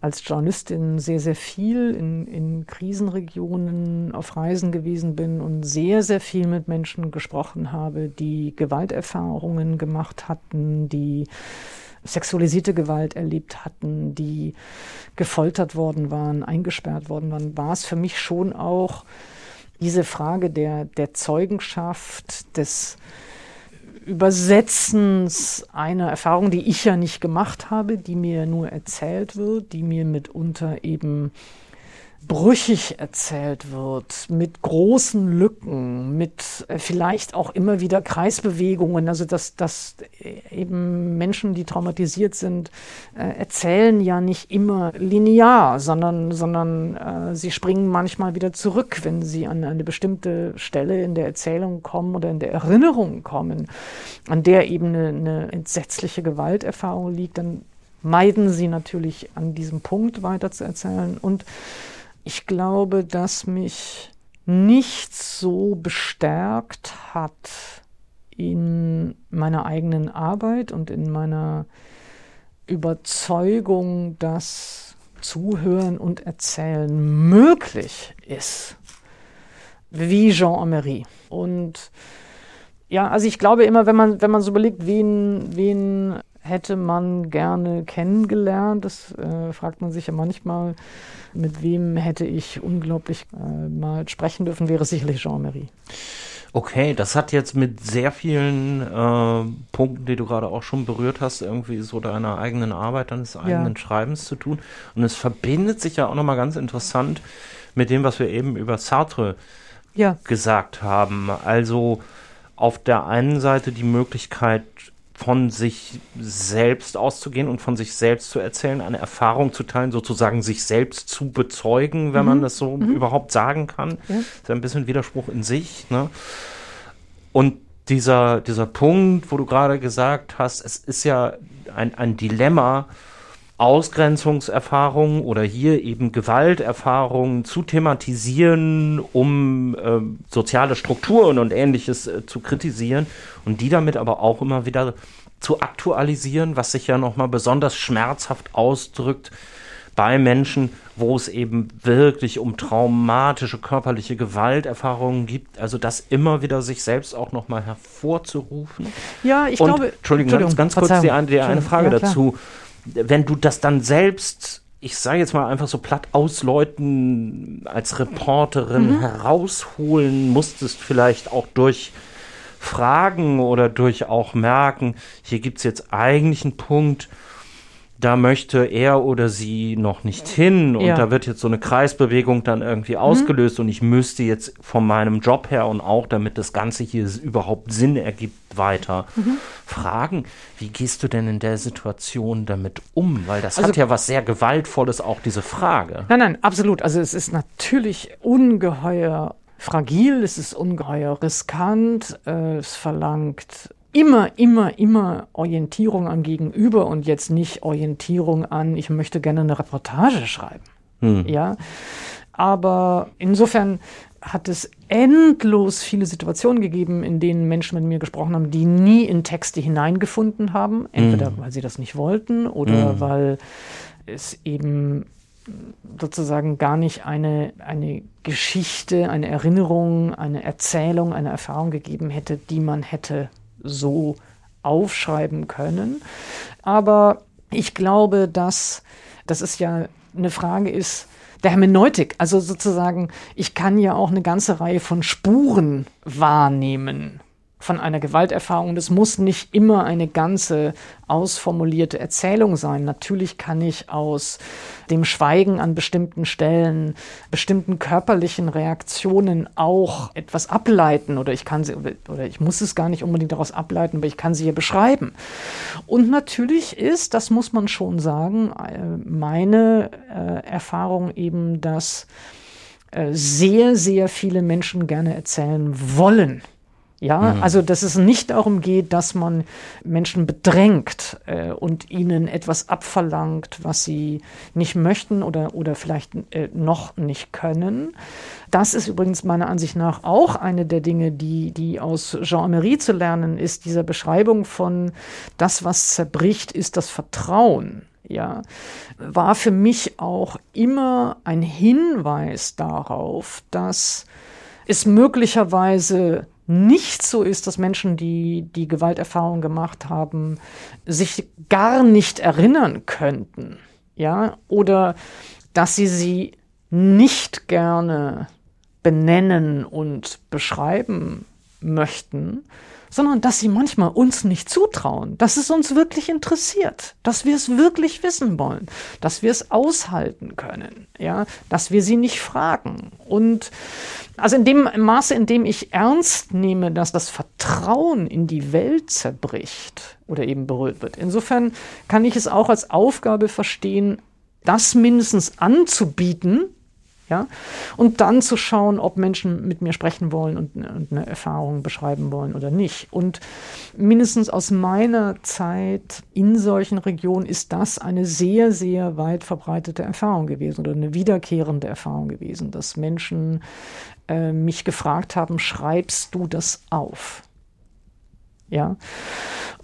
als Journalistin sehr, sehr viel in, in Krisenregionen auf Reisen gewesen bin und sehr, sehr viel mit Menschen gesprochen habe, die Gewalterfahrungen gemacht hatten, die sexualisierte Gewalt erlebt hatten, die gefoltert worden waren, eingesperrt worden waren, war es für mich schon auch diese Frage der, der Zeugenschaft, des Übersetzens einer Erfahrung, die ich ja nicht gemacht habe, die mir nur erzählt wird, die mir mitunter eben brüchig erzählt wird, mit großen Lücken, mit äh, vielleicht auch immer wieder Kreisbewegungen, also dass, dass eben Menschen, die traumatisiert sind, äh, erzählen ja nicht immer linear, sondern, sondern äh, sie springen manchmal wieder zurück, wenn sie an eine bestimmte Stelle in der Erzählung kommen oder in der Erinnerung kommen, an der eben eine, eine entsetzliche Gewalterfahrung liegt, dann meiden sie natürlich an diesem Punkt weiter zu erzählen. Und ich glaube, dass mich nichts so bestärkt hat in meiner eigenen Arbeit und in meiner Überzeugung, dass Zuhören und Erzählen möglich ist, wie Jean Amery. Und ja, also ich glaube immer, wenn man, wenn man so überlegt, wen, wen hätte man gerne kennengelernt. Das äh, fragt man sich ja manchmal. Mit wem hätte ich unglaublich äh, mal sprechen dürfen, wäre sicherlich Jean-Marie. Okay, das hat jetzt mit sehr vielen äh, Punkten, die du gerade auch schon berührt hast, irgendwie so deiner eigenen Arbeit, deines eigenen ja. Schreibens zu tun. Und es verbindet sich ja auch nochmal ganz interessant mit dem, was wir eben über Sartre ja. gesagt haben. Also auf der einen Seite die Möglichkeit, von sich selbst auszugehen und von sich selbst zu erzählen, eine Erfahrung zu teilen, sozusagen sich selbst zu bezeugen, wenn mhm. man das so mhm. überhaupt sagen kann. Ja. ist ja ein bisschen Widerspruch in sich. Ne? Und dieser, dieser Punkt, wo du gerade gesagt hast, es ist ja ein, ein Dilemma, Ausgrenzungserfahrungen oder hier eben Gewalterfahrungen zu thematisieren, um äh, soziale Strukturen und ähnliches äh, zu kritisieren und die damit aber auch immer wieder zu aktualisieren, was sich ja nochmal besonders schmerzhaft ausdrückt bei Menschen, wo es eben wirklich um traumatische körperliche Gewalterfahrungen gibt, also das immer wieder sich selbst auch nochmal hervorzurufen. Ja, ich und, glaube. Entschuldigung, Entschuldigung ganz, ganz kurz die, die eine Frage ja, dazu wenn du das dann selbst, ich sage jetzt mal einfach so platt ausläuten, als Reporterin mhm. herausholen musstest, vielleicht auch durch Fragen oder durch auch merken, hier gibt es jetzt eigentlich einen Punkt, da möchte er oder sie noch nicht hin und ja. da wird jetzt so eine Kreisbewegung dann irgendwie mhm. ausgelöst und ich müsste jetzt von meinem Job her und auch damit das Ganze hier überhaupt Sinn ergibt weiter mhm. fragen, wie gehst du denn in der Situation damit um? Weil das also, hat ja was sehr Gewaltvolles, auch diese Frage. Nein, nein, absolut. Also es ist natürlich ungeheuer fragil, es ist ungeheuer riskant, äh, es verlangt immer, immer, immer Orientierung am Gegenüber und jetzt nicht Orientierung an, ich möchte gerne eine Reportage schreiben. Hm. Ja. Aber insofern hat es endlos viele Situationen gegeben, in denen Menschen mit mir gesprochen haben, die nie in Texte hineingefunden haben. Entweder mm. weil sie das nicht wollten oder mm. weil es eben sozusagen gar nicht eine, eine Geschichte, eine Erinnerung, eine Erzählung, eine Erfahrung gegeben hätte, die man hätte so aufschreiben können. Aber ich glaube, dass das ist ja eine Frage ist der Hermeneutik. Also sozusagen, ich kann ja auch eine ganze Reihe von Spuren wahrnehmen von einer Gewalterfahrung. Das muss nicht immer eine ganze ausformulierte Erzählung sein. Natürlich kann ich aus dem Schweigen an bestimmten Stellen, bestimmten körperlichen Reaktionen auch etwas ableiten oder ich kann sie oder ich muss es gar nicht unbedingt daraus ableiten, aber ich kann sie hier beschreiben. Und natürlich ist, das muss man schon sagen, äh, meine äh, Erfahrung eben, dass äh, sehr, sehr viele Menschen gerne erzählen wollen ja, mhm. also dass es nicht darum geht, dass man Menschen bedrängt äh, und ihnen etwas abverlangt, was sie nicht möchten oder, oder vielleicht äh, noch nicht können. Das ist übrigens meiner Ansicht nach auch eine der Dinge, die, die aus Jean-Emery zu lernen ist, dieser Beschreibung von das, was zerbricht, ist das Vertrauen ja, war für mich auch immer ein Hinweis darauf, dass es möglicherweise nicht so ist, dass Menschen, die die Gewalterfahrung gemacht haben, sich gar nicht erinnern könnten, ja, oder dass sie sie nicht gerne benennen und beschreiben möchten, sondern dass sie manchmal uns nicht zutrauen, dass es uns wirklich interessiert, dass wir es wirklich wissen wollen, dass wir es aushalten können, ja, dass wir sie nicht fragen. Und also in dem Maße, in dem ich ernst nehme, dass das Vertrauen in die Welt zerbricht oder eben berührt wird. Insofern kann ich es auch als Aufgabe verstehen, das mindestens anzubieten, ja? Und dann zu schauen, ob Menschen mit mir sprechen wollen und, und, eine Erfahrung beschreiben wollen oder nicht. Und mindestens aus meiner Zeit in solchen Regionen ist das eine sehr, sehr weit verbreitete Erfahrung gewesen oder eine wiederkehrende Erfahrung gewesen, dass Menschen äh, mich gefragt haben, schreibst du das auf? Ja,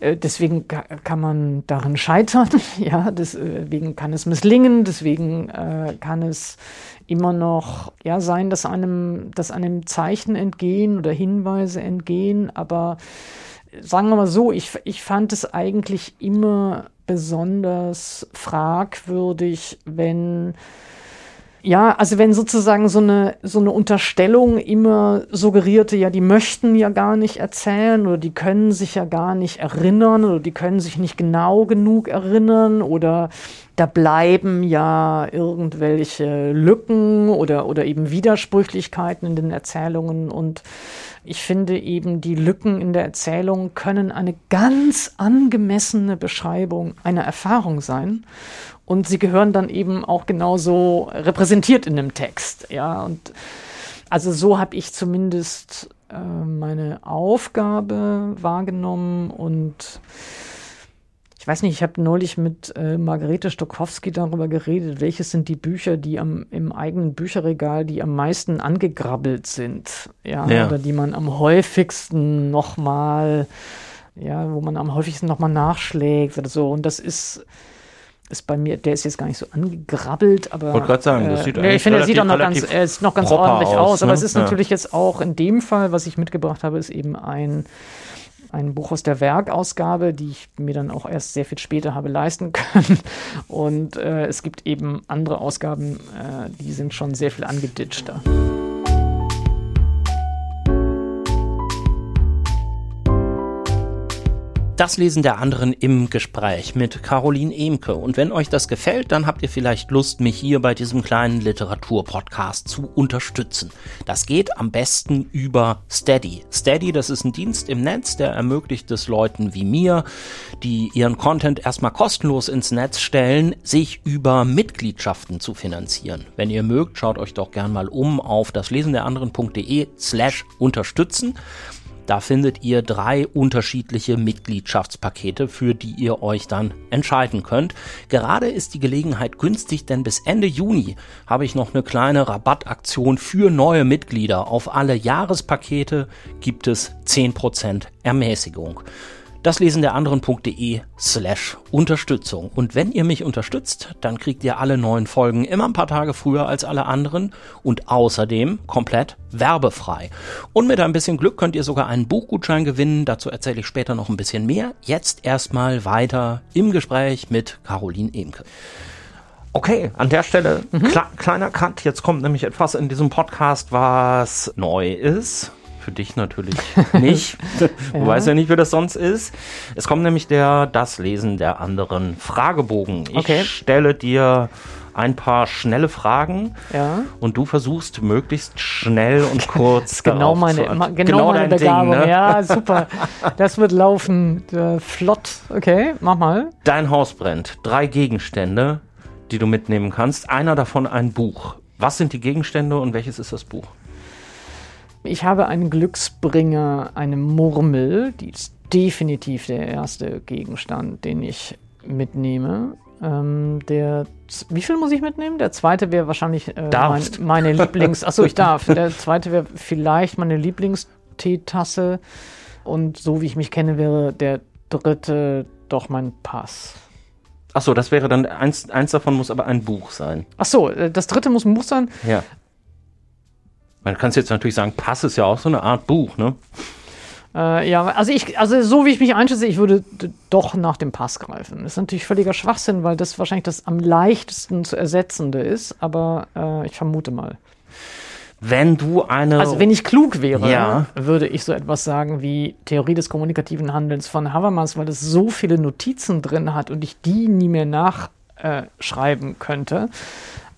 äh, deswegen kann man daran scheitern. *laughs* Ja, deswegen kann es misslingen. Deswegen äh, kann es immer noch ja, sein, dass einem, dass einem Zeichen entgehen oder Hinweise entgehen. Aber sagen wir mal so, ich, ich fand es eigentlich immer besonders fragwürdig, wenn ja, also wenn sozusagen so eine, so eine Unterstellung immer suggerierte, ja, die möchten ja gar nicht erzählen oder die können sich ja gar nicht erinnern oder die können sich nicht genau genug erinnern oder da bleiben ja irgendwelche Lücken oder, oder eben Widersprüchlichkeiten in den Erzählungen und ich finde eben, die Lücken in der Erzählung können eine ganz angemessene Beschreibung einer Erfahrung sein. Und sie gehören dann eben auch genauso repräsentiert in dem Text. Ja, und also so habe ich zumindest äh, meine Aufgabe wahrgenommen und ich weiß nicht, ich habe neulich mit äh, Margarete Stokowski darüber geredet, welches sind die Bücher, die am, im eigenen Bücherregal, die am meisten angegrabbelt sind, ja, ja. oder die man am häufigsten nochmal, ja, wo man am häufigsten nochmal nachschlägt oder so. Und das ist, ist bei mir, der ist jetzt gar nicht so angegrabbelt, aber. Wollte gerade sagen, das äh, sieht äh, Ich finde, er sieht auch noch ganz, er ist noch ganz ordentlich aus, aus aber ne? es ist ja. natürlich jetzt auch in dem Fall, was ich mitgebracht habe, ist eben ein ein Buch aus der Werkausgabe, die ich mir dann auch erst sehr viel später habe leisten *laughs* können. Und äh, es gibt eben andere Ausgaben, äh, die sind schon sehr viel angeditschter. Das Lesen der anderen im Gespräch mit Caroline Emke. Und wenn euch das gefällt, dann habt ihr vielleicht Lust, mich hier bei diesem kleinen Literaturpodcast zu unterstützen. Das geht am besten über Steady. Steady, das ist ein Dienst im Netz, der ermöglicht es Leuten wie mir, die ihren Content erstmal kostenlos ins Netz stellen, sich über Mitgliedschaften zu finanzieren. Wenn ihr mögt, schaut euch doch gern mal um auf das Lesen der anderen.de slash unterstützen. Da findet ihr drei unterschiedliche Mitgliedschaftspakete, für die ihr euch dann entscheiden könnt. Gerade ist die Gelegenheit günstig, denn bis Ende Juni habe ich noch eine kleine Rabattaktion für neue Mitglieder. Auf alle Jahrespakete gibt es 10% Ermäßigung das lesen der anderen.de slash Unterstützung. Und wenn ihr mich unterstützt, dann kriegt ihr alle neuen Folgen immer ein paar Tage früher als alle anderen und außerdem komplett werbefrei. Und mit ein bisschen Glück könnt ihr sogar einen Buchgutschein gewinnen. Dazu erzähle ich später noch ein bisschen mehr. Jetzt erstmal weiter im Gespräch mit Caroline Emke. Okay, an der Stelle mhm. kleiner Cut. Jetzt kommt nämlich etwas in diesem Podcast, was neu ist für dich natürlich *laughs* nicht. Du ja. weißt ja nicht, wie das sonst ist. Es kommt nämlich der Das Lesen der anderen Fragebogen. Ich okay. stelle dir ein paar schnelle Fragen ja. und du versuchst möglichst schnell und *laughs* kurz genau meine genau, genau meine Begabung Ding, ne? ja *laughs* super das wird laufen äh, flott okay mach mal dein Haus brennt drei Gegenstände die du mitnehmen kannst einer davon ein Buch was sind die Gegenstände und welches ist das Buch ich habe einen Glücksbringer, eine Murmel, die ist definitiv der erste Gegenstand, den ich mitnehme. Ähm, der, wie viel muss ich mitnehmen? Der zweite wäre wahrscheinlich äh, mein, meine *laughs* Lieblings. Achso, ich darf. Der zweite wäre vielleicht meine Lieblingsteetasse. Und so wie ich mich kenne, wäre der dritte doch mein Pass. Achso, das wäre dann eins, eins davon muss aber ein Buch sein. Achso, äh, das dritte muss ein Buch sein. Ja. Man kann es jetzt natürlich sagen, Pass ist ja auch so eine Art Buch, ne? Äh, ja, also ich, also so wie ich mich einschätze, ich würde doch nach dem Pass greifen. Das ist natürlich völliger Schwachsinn, weil das wahrscheinlich das am leichtesten zu ersetzende ist, aber äh, ich vermute mal. Wenn du eine. Also, wenn ich klug wäre, ja. würde ich so etwas sagen wie Theorie des kommunikativen Handelns von Habermas, weil es so viele Notizen drin hat und ich die nie mehr nachschreiben könnte.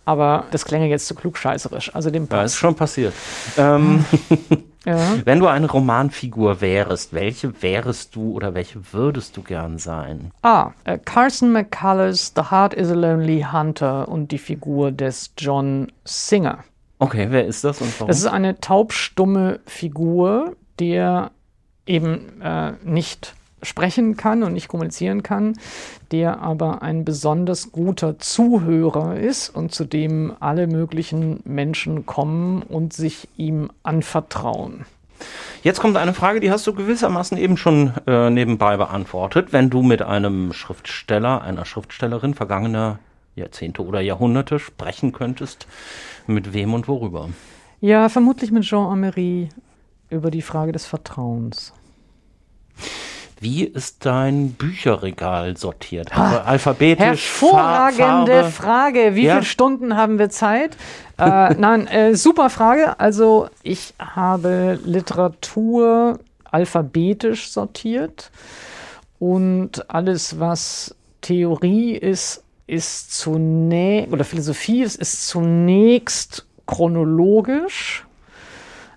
Aber das klänge jetzt zu klugscheißerisch. Also dem. Ja, ist schon passiert. ähm, *laughs* ja. Wenn du eine Romanfigur wärst, welche wärst du oder welche würdest du gern sein? Ah, äh, Carson McCullers The Heart is a Lonely Hunter und die Figur des John Singer. Okay, wer ist das und warum? Das ist eine taubstumme Figur, der eben äh, nicht sprechen kann und nicht kommunizieren kann, der aber ein besonders guter Zuhörer ist und zu dem alle möglichen Menschen kommen und sich ihm anvertrauen. Jetzt kommt eine Frage, die hast du gewissermaßen eben schon äh, nebenbei beantwortet. Wenn du mit einem Schriftsteller, einer Schriftstellerin vergangener Jahrzehnte oder Jahrhunderte sprechen könntest, mit wem und worüber? Ja, vermutlich mit Jean Amery über die Frage des Vertrauens. Wie ist dein Bücherregal sortiert? Also alphabetisch? Hervorragende Farbe? Frage. Wie ja? viele Stunden haben wir Zeit? äh, *laughs* nein, äh, super Frage. Also ich habe Literatur alphabetisch sortiert und alles, was Theorie ist, ist zunächst, oder Philosophie ist, ist zunächst chronologisch,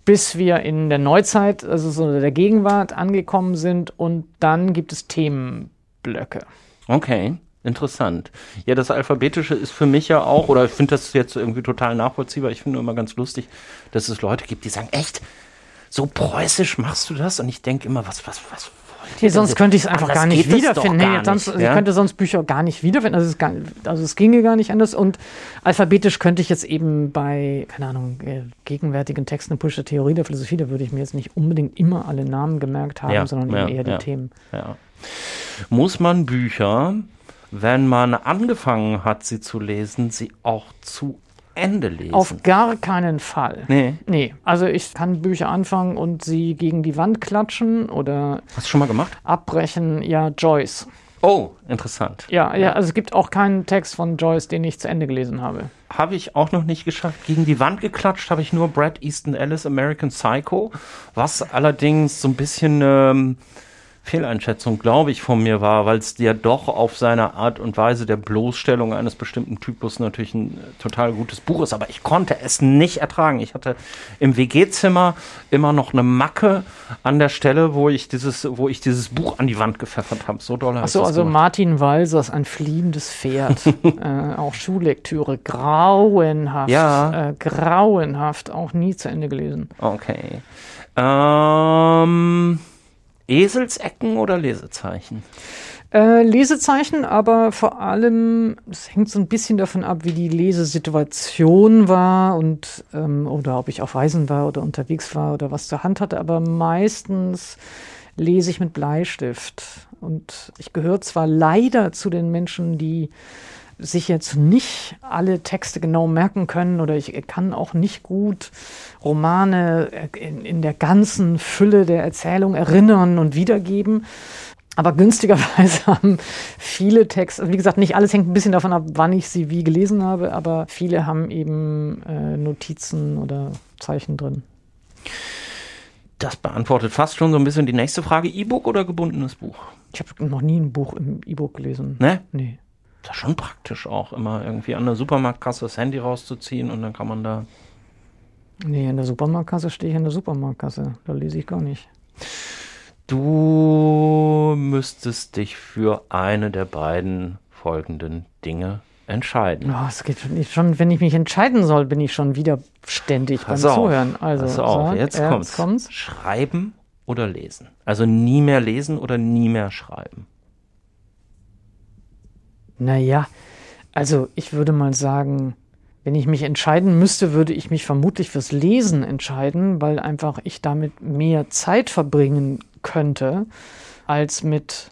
bis wir in der Neuzeit, also so der Gegenwart angekommen sind und dann gibt es Themenblöcke. Okay. Interessant. Ja, das Alphabetische ist für mich ja auch, oder ich finde das jetzt irgendwie total nachvollziehbar. Ich finde immer ganz lustig, dass es Leute gibt, die sagen, echt, so preußisch machst du das? Und ich denke immer, was, was, was, Nee, sonst könnte ich es einfach gar nicht wiederfinden. Gar nee, sonst, nicht, ja? Ich könnte sonst Bücher gar nicht wiederfinden. Also es, gar, also es ginge gar nicht anders. Und alphabetisch könnte ich jetzt eben bei, keine Ahnung, äh, gegenwärtigen Texten in Pusher Theorie der Philosophie, da würde ich mir jetzt nicht unbedingt immer alle Namen gemerkt haben, ja, sondern ja, eher die Themen. Muss man Bücher, wenn man angefangen hat, sie zu lesen, sie auch zu Ende lesen. Auf gar keinen Fall. Nee. Nee. Also ich kann Bücher anfangen und sie gegen die Wand klatschen oder. Hast du schon mal gemacht? Abbrechen, ja, Joyce. Oh, interessant. Ja, ja, also es gibt auch keinen Text von Joyce, den ich zu Ende gelesen habe. Habe ich auch noch nicht geschafft. Gegen die Wand geklatscht habe ich nur Brad Easton Ellis American Psycho, was allerdings so ein bisschen ähm, Fehleinschätzung, glaube ich, von mir war, weil es ja doch auf seine Art und Weise der Bloßstellung eines bestimmten Typus natürlich ein äh, total gutes Buch ist. Aber ich konnte es nicht ertragen. Ich hatte im WG-Zimmer immer noch eine Macke an der Stelle, wo ich dieses, wo ich dieses Buch an die Wand gepfeffert habe. So doll Achso, also gemacht. Martin Walsers, ein fliehendes Pferd. *laughs* äh, auch Schullektüre. Grauenhaft. Ja. Äh, grauenhaft. Auch nie zu Ende gelesen. Okay. Ähm. Eselsecken oder Lesezeichen? Äh, Lesezeichen, aber vor allem, es hängt so ein bisschen davon ab, wie die Lesesituation war und ähm, oder ob ich auf Reisen war oder unterwegs war oder was zur Hand hatte, aber meistens lese ich mit Bleistift. Und ich gehöre zwar leider zu den Menschen, die sich jetzt nicht alle Texte genau merken können oder ich kann auch nicht gut Romane in, in der ganzen Fülle der Erzählung erinnern und wiedergeben. Aber günstigerweise *laughs* haben viele Texte, wie gesagt, nicht alles hängt ein bisschen davon ab, wann ich sie wie gelesen habe, aber viele haben eben äh, Notizen oder Zeichen drin. Das beantwortet fast schon so ein bisschen die nächste Frage. E-Book oder gebundenes Buch? Ich habe noch nie ein Buch im E-Book gelesen. Ne? Nee das ist schon praktisch auch, immer irgendwie an der Supermarktkasse das Handy rauszuziehen und dann kann man da. Nee, in der Supermarktkasse stehe ich in der Supermarktkasse. Da lese ich gar nicht. Du müsstest dich für eine der beiden folgenden Dinge entscheiden. Oh, es geht schon, schon, wenn ich mich entscheiden soll, bin ich schon widerständig Pass beim auf, Zuhören. Also, pass auf, sag, jetzt, kommt's. kommt's. Schreiben oder lesen? Also nie mehr lesen oder nie mehr schreiben? Naja, also ich würde mal sagen, wenn ich mich entscheiden müsste, würde ich mich vermutlich fürs Lesen entscheiden, weil einfach ich damit mehr Zeit verbringen könnte als mit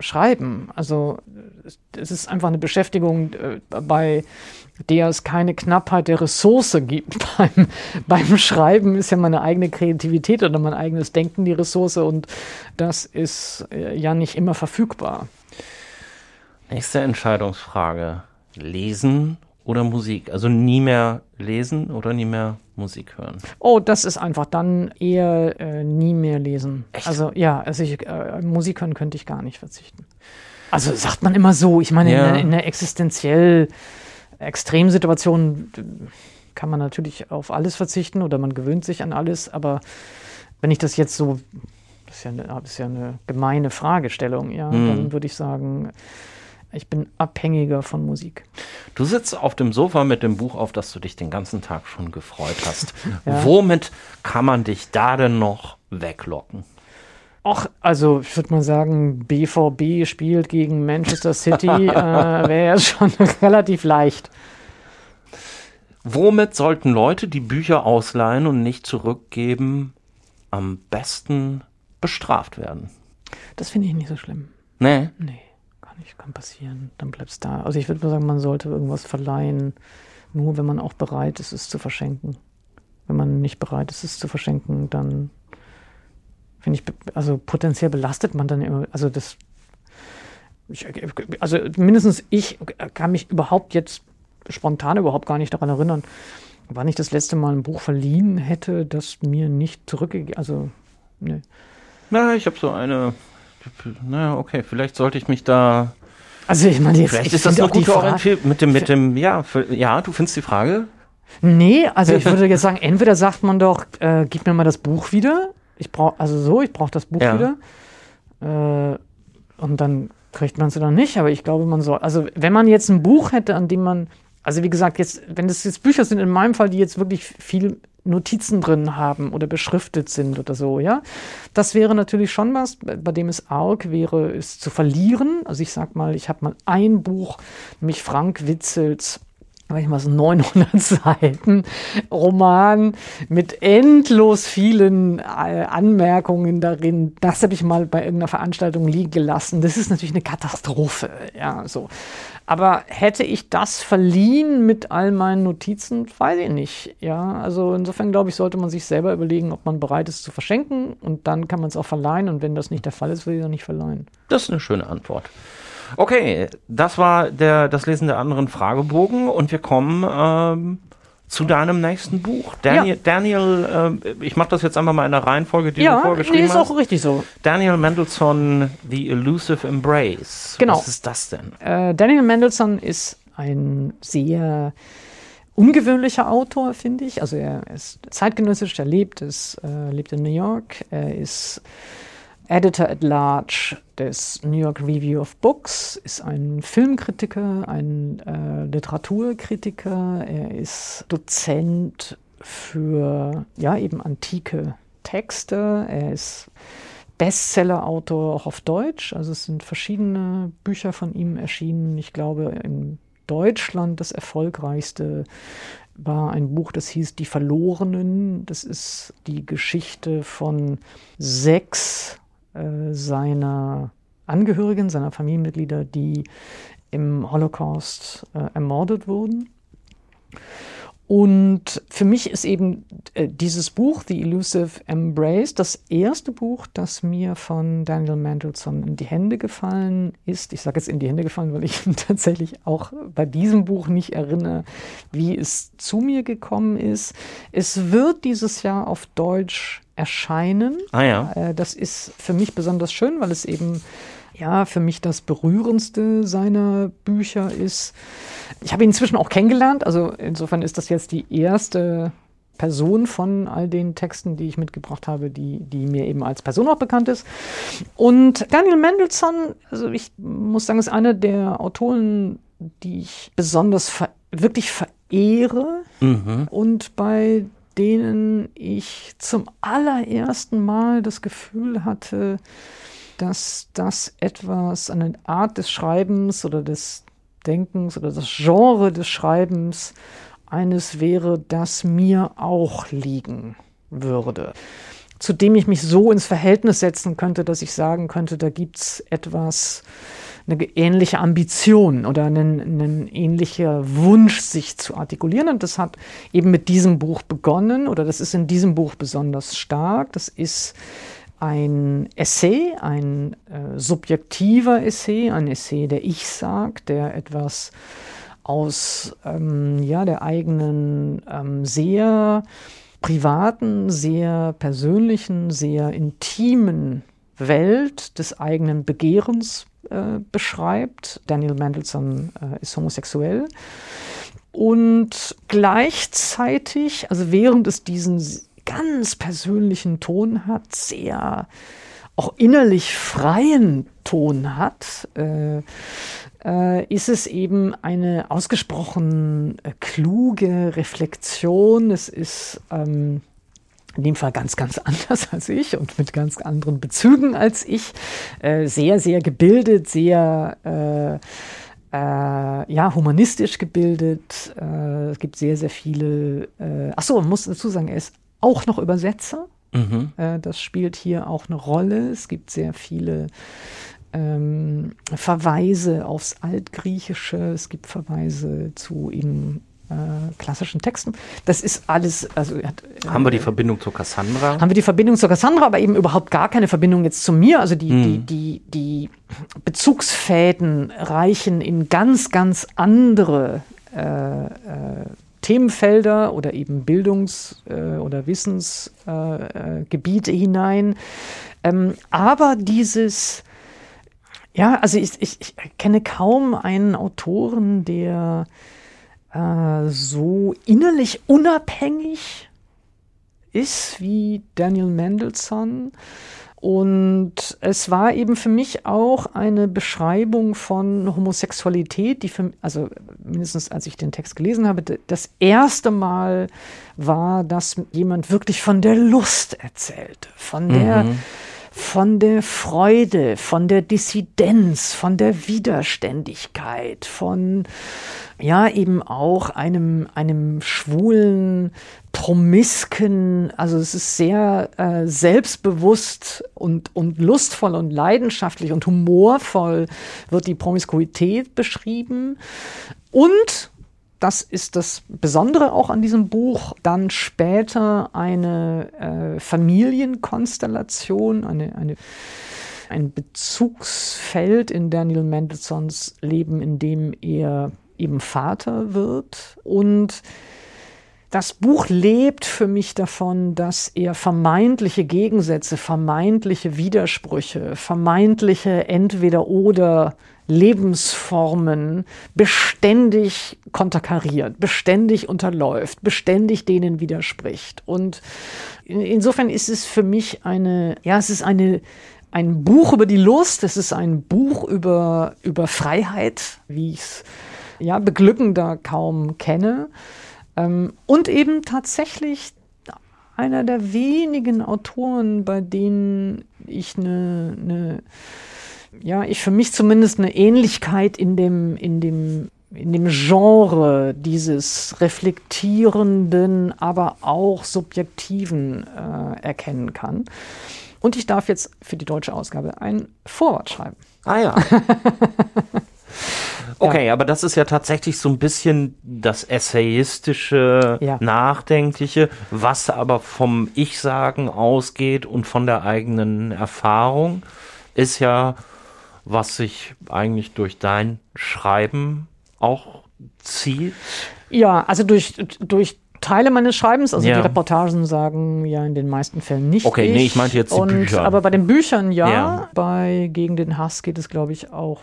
Schreiben. Also es ist einfach eine Beschäftigung, äh, bei der es keine Knappheit der Ressource gibt. *laughs* Beim, beim Schreiben ist ja meine eigene Kreativität oder mein eigenes Denken die Ressource und das ist äh, ja nicht immer verfügbar. Nächste Entscheidungsfrage. Lesen oder Musik? Also nie mehr lesen oder nie mehr Musik hören? Oh, das ist einfach dann eher äh, nie mehr lesen. Echt? Also ja, also ich, äh, Musik hören könnte ich gar nicht verzichten. Also sagt man immer so. Ich meine, ja. in, in einer existenziell Extremsituation kann man natürlich auf alles verzichten oder man gewöhnt sich an alles, aber wenn ich das jetzt so, das ist ja eine, ist ja eine gemeine Fragestellung, ja, hm. dann würde ich sagen, ich bin abhängiger von Musik. Du sitzt auf dem Sofa mit dem Buch auf, das du dich den ganzen Tag schon gefreut hast. *laughs* ja. Womit kann man dich da denn noch weglocken? Ach, also ich würde mal sagen, BVB spielt gegen Manchester City, *laughs* äh, wäre ja schon *laughs* relativ leicht. Womit sollten Leute, die Bücher ausleihen und nicht zurückgeben, am besten bestraft werden? Das finde ich nicht so schlimm. Nee? Nee kann nicht, kann passieren. Dann bleibst da. Also ich würde mal sagen, man sollte irgendwas verleihen, nur wenn man auch bereit ist, es zu verschenken. Wenn man nicht bereit ist, es zu verschenken, dann finde ich, also potenziell belastet man dann immer, also das, ich, also mindestens ich kann mich überhaupt jetzt spontan überhaupt gar nicht daran erinnern, wann ich das letzte Mal ein Buch verliehen hätte, das mir nicht zurückgegeben, also, ne. Na, ich habe so eine naja, okay, vielleicht sollte ich mich da Also ich meine, vielleicht ist das eine gute Orientierung mit dem, mit dem, ja, für, ja, du findest die Frage? Nee, also ich *laughs* würde jetzt sagen, entweder sagt man doch, äh, gib mir mal das Buch wieder. Ich brauche, also so, ich brauche das Buch ja. wieder. Äh, und dann kriegt man es oder nicht. Aber ich glaube, man soll, also wenn man jetzt ein Buch hätte, an dem man, also wie gesagt, jetzt, wenn das jetzt Bücher sind, in meinem Fall, die jetzt wirklich viel Notizen drin haben oder beschriftet sind oder so, ja. Das wäre natürlich schon was, bei dem es arg wäre, es zu verlieren. Also ich sag mal, ich habe mal ein Buch, nämlich Frank Witzels ich mal so 900 *laughs* Seiten Roman mit endlos vielen äh, Anmerkungen darin. Das habe ich mal bei irgendeiner Veranstaltung liegen gelassen. Das ist natürlich eine Katastrophe, ja, so. Aber hätte ich das verliehen mit all meinen Notizen, weiß ich nicht, ja. Also insofern glaube ich, sollte man sich selber überlegen, ob man bereit ist zu verschenken und dann kann man es auch verleihen und wenn das nicht der Fall ist, will ich es auch nicht verleihen. Das ist eine schöne Antwort. Okay, das war der, das Lesen der anderen Fragebogen und wir kommen ähm, zu deinem nächsten Buch. Daniel, ja. Daniel äh, ich mache das jetzt einfach mal in der Reihenfolge, die ja, du vorgeschrieben nee, ist hast. ist auch richtig so. Daniel Mendelssohn, The Elusive Embrace. Genau. Was ist das denn? Äh, Daniel Mendelssohn ist ein sehr ungewöhnlicher Autor, finde ich. Also er ist zeitgenössisch, er lebt, ist, äh, lebt in New York, er ist Editor at Large des New York Review of Books, ist ein Filmkritiker, ein äh, Literaturkritiker, er ist Dozent für ja eben antike Texte, er ist Bestseller-Autor auch auf Deutsch, also es sind verschiedene Bücher von ihm erschienen. Ich glaube, in Deutschland das erfolgreichste war ein Buch, das hieß Die Verlorenen. Das ist die Geschichte von sechs äh, seiner Angehörigen, seiner Familienmitglieder, die im Holocaust äh, ermordet wurden. Und für mich ist eben äh, dieses Buch, The Elusive Embrace, das erste Buch, das mir von Daniel Mendelssohn in die Hände gefallen ist. Ich sage jetzt in die Hände gefallen, weil ich *laughs* tatsächlich auch bei diesem Buch nicht erinnere, wie es zu mir gekommen ist. Es wird dieses Jahr auf Deutsch erscheinen. Ah ja. Äh, das ist für mich besonders schön, weil es eben ja für mich das berührendste seiner Bücher ist. Ich habe ihn inzwischen auch kennengelernt, also insofern ist das jetzt die erste Person von all den Texten, die ich mitgebracht habe, die, die mir eben als Person auch bekannt ist. Und Daniel Mendelssohn, also ich muss sagen, ist einer der Autoren, die ich besonders ver wirklich verehre mhm. und bei denen ich zum allerersten Mal das Gefühl hatte, dass das etwas, eine Art des Schreibens oder des Denkens oder das Genre des Schreibens eines wäre, das mir auch liegen würde. Zu dem ich mich so ins Verhältnis setzen könnte, dass ich sagen könnte, da gibt es etwas, eine ähnliche Ambition oder einen, einen ähnlicher Wunsch, sich zu artikulieren. Und das hat eben mit diesem Buch begonnen oder das ist in diesem Buch besonders stark. Das ist ein Essay, ein äh, subjektiver Essay, ein Essay, der ich sag, der etwas aus ähm, ja, der eigenen ähm, sehr privaten, sehr persönlichen, sehr intimen Welt des eigenen Begehrens äh, beschreibt. Daniel Mendelssohn äh, ist homosexuell. Und gleichzeitig, also während es diesen ganz persönlichen Ton hat, sehr auch innerlich freien Ton hat, äh, äh, ist es eben eine ausgesprochen äh, kluge Reflexion. Es ist ähm, in dem Fall ganz, ganz *laughs* anders als ich und mit ganz anderen Bezügen als ich. Äh, sehr, sehr gebildet, sehr äh, äh, ja, humanistisch gebildet. Es gibt sehr, sehr viele. Achso, man muss dazu sagen, er ist auch noch Übersetzer. Mhm. Äh, das spielt hier auch eine Rolle. Es gibt sehr viele ähm, Verweise aufs Altgriechische. Es gibt Verweise zu ihm äh, klassischen Texten. Das ist alles, also hat, äh, haben wir die Verbindung zur Cassandra? Haben wir die Verbindung zur Cassandra, aber eben überhaupt gar keine Verbindung jetzt zu mir. Also die, hm. die, die, die Bezugsfäden reichen in ganz, ganz andere äh, äh, Themenfelder oder eben Bildungs- äh, oder Wissensgebiete hinein. Ähm, aber dieses Ja, also ich, ich, ich kenne kaum einen Autoren, der äh, so innerlich unabhängig ist wie Daniel Mendelssohn. Und es war eben für mich auch eine Beschreibung von Homosexualität, die für, also mindestens als ich den Text gelesen habe, das erste Mal war, dass jemand wirklich von der Lust erzählte, von der, mhm. von der Freude, von der Dissidenz, von der Widerständigkeit, von ja eben auch einem, einem schwulen promisken, also es ist sehr äh, selbstbewusst und, und lustvoll und leidenschaftlich und humorvoll wird die Promiskuität beschrieben. Und das ist das Besondere auch an diesem Buch, dann später eine äh, Familienkonstellation, eine, eine, ein Bezugsfeld in Daniel Mendelssohns Leben, in dem er eben Vater wird und das Buch lebt für mich davon, dass er vermeintliche Gegensätze, vermeintliche Widersprüche, vermeintliche Entweder-Oder Lebensformen beständig konterkariert, beständig unterläuft, beständig denen widerspricht. Und insofern ist es für mich eine, ja, es ist eine, ein Buch über die Lust, es ist ein Buch über, über Freiheit, wie ich es ja, beglückender kaum kenne. Ähm, und eben tatsächlich einer der wenigen Autoren, bei denen ich eine, eine, ja, ich für mich zumindest eine Ähnlichkeit in dem, in dem, in dem Genre dieses reflektierenden, aber auch subjektiven äh, erkennen kann. Und ich darf jetzt für die deutsche Ausgabe ein Vorwort schreiben. Ah ja. *laughs* Okay, ja. aber das ist ja tatsächlich so ein bisschen das essayistische, ja. nachdenkliche, was aber vom Ich-Sagen ausgeht und von der eigenen Erfahrung, ist ja, was sich eigentlich durch dein Schreiben auch zieht. Ja, also durch, durch Teile meines Schreibens, also ja. die Reportagen sagen ja in den meisten Fällen nicht. Okay, ich. nee, ich meinte jetzt die und, Bücher. Aber bei den Büchern ja. ja. Bei Gegen den Hass geht es, glaube ich, auch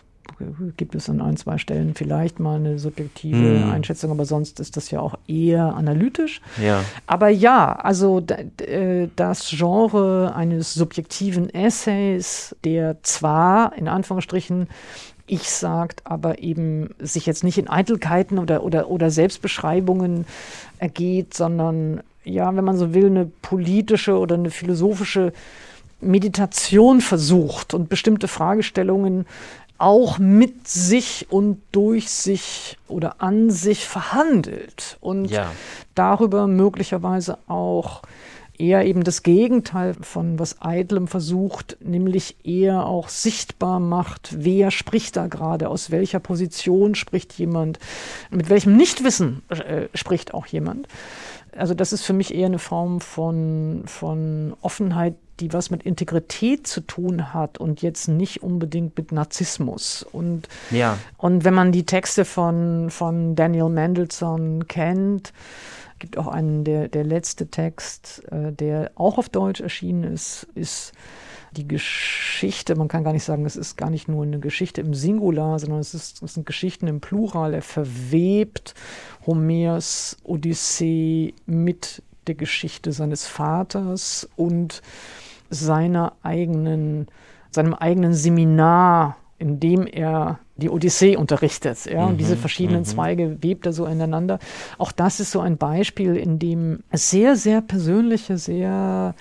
gibt es an ein, zwei Stellen vielleicht mal eine subjektive mhm. Einschätzung, aber sonst ist das ja auch eher analytisch. Ja. Aber ja, also äh, das Genre eines subjektiven Essays, der zwar in Anführungsstrichen ich sagt, aber eben sich jetzt nicht in Eitelkeiten oder, oder, oder Selbstbeschreibungen ergeht, sondern ja, wenn man so will, eine politische oder eine philosophische Meditation versucht und bestimmte Fragestellungen auch mit sich und durch sich oder an sich verhandelt und ja. darüber möglicherweise auch eher eben das Gegenteil von was Eitlem versucht, nämlich eher auch sichtbar macht, wer spricht da gerade, aus welcher Position spricht jemand, mit welchem Nichtwissen äh, spricht auch jemand. Also das ist für mich eher eine Form von, von Offenheit, die was mit Integrität zu tun hat und jetzt nicht unbedingt mit Narzissmus. Und, ja. und wenn man die Texte von, von Daniel Mendelssohn kennt, gibt auch einen, der, der letzte Text, äh, der auch auf Deutsch erschienen ist, ist die Geschichte, man kann gar nicht sagen, es ist gar nicht nur eine Geschichte im Singular, sondern es, ist, es sind Geschichten im Plural. Er verwebt Homers Odyssee mit der Geschichte seines Vaters und seiner eigenen, seinem eigenen Seminar, in dem er die Odyssee unterrichtet. Ja? Und diese mhm, verschiedenen mhm. Zweige webt er so ineinander. Auch das ist so ein Beispiel, in dem sehr, sehr persönliche, sehr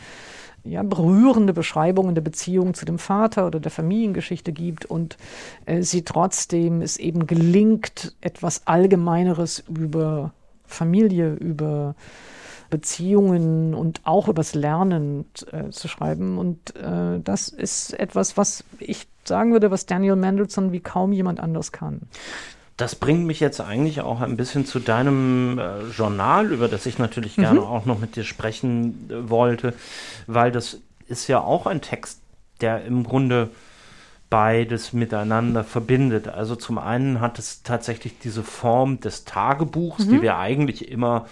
ja, berührende Beschreibungen der Beziehung zu dem Vater oder der Familiengeschichte gibt und äh, sie trotzdem es eben gelingt, etwas Allgemeineres über Familie, über Beziehungen und auch übers Lernen äh, zu schreiben. Und äh, das ist etwas, was ich sagen würde, was Daniel Mendelssohn wie kaum jemand anders kann. Das bringt mich jetzt eigentlich auch ein bisschen zu deinem äh, Journal, über das ich natürlich mhm. gerne auch noch mit dir sprechen äh, wollte, weil das ist ja auch ein Text, der im Grunde beides miteinander verbindet. Also zum einen hat es tatsächlich diese Form des Tagebuchs, mhm. die wir eigentlich immer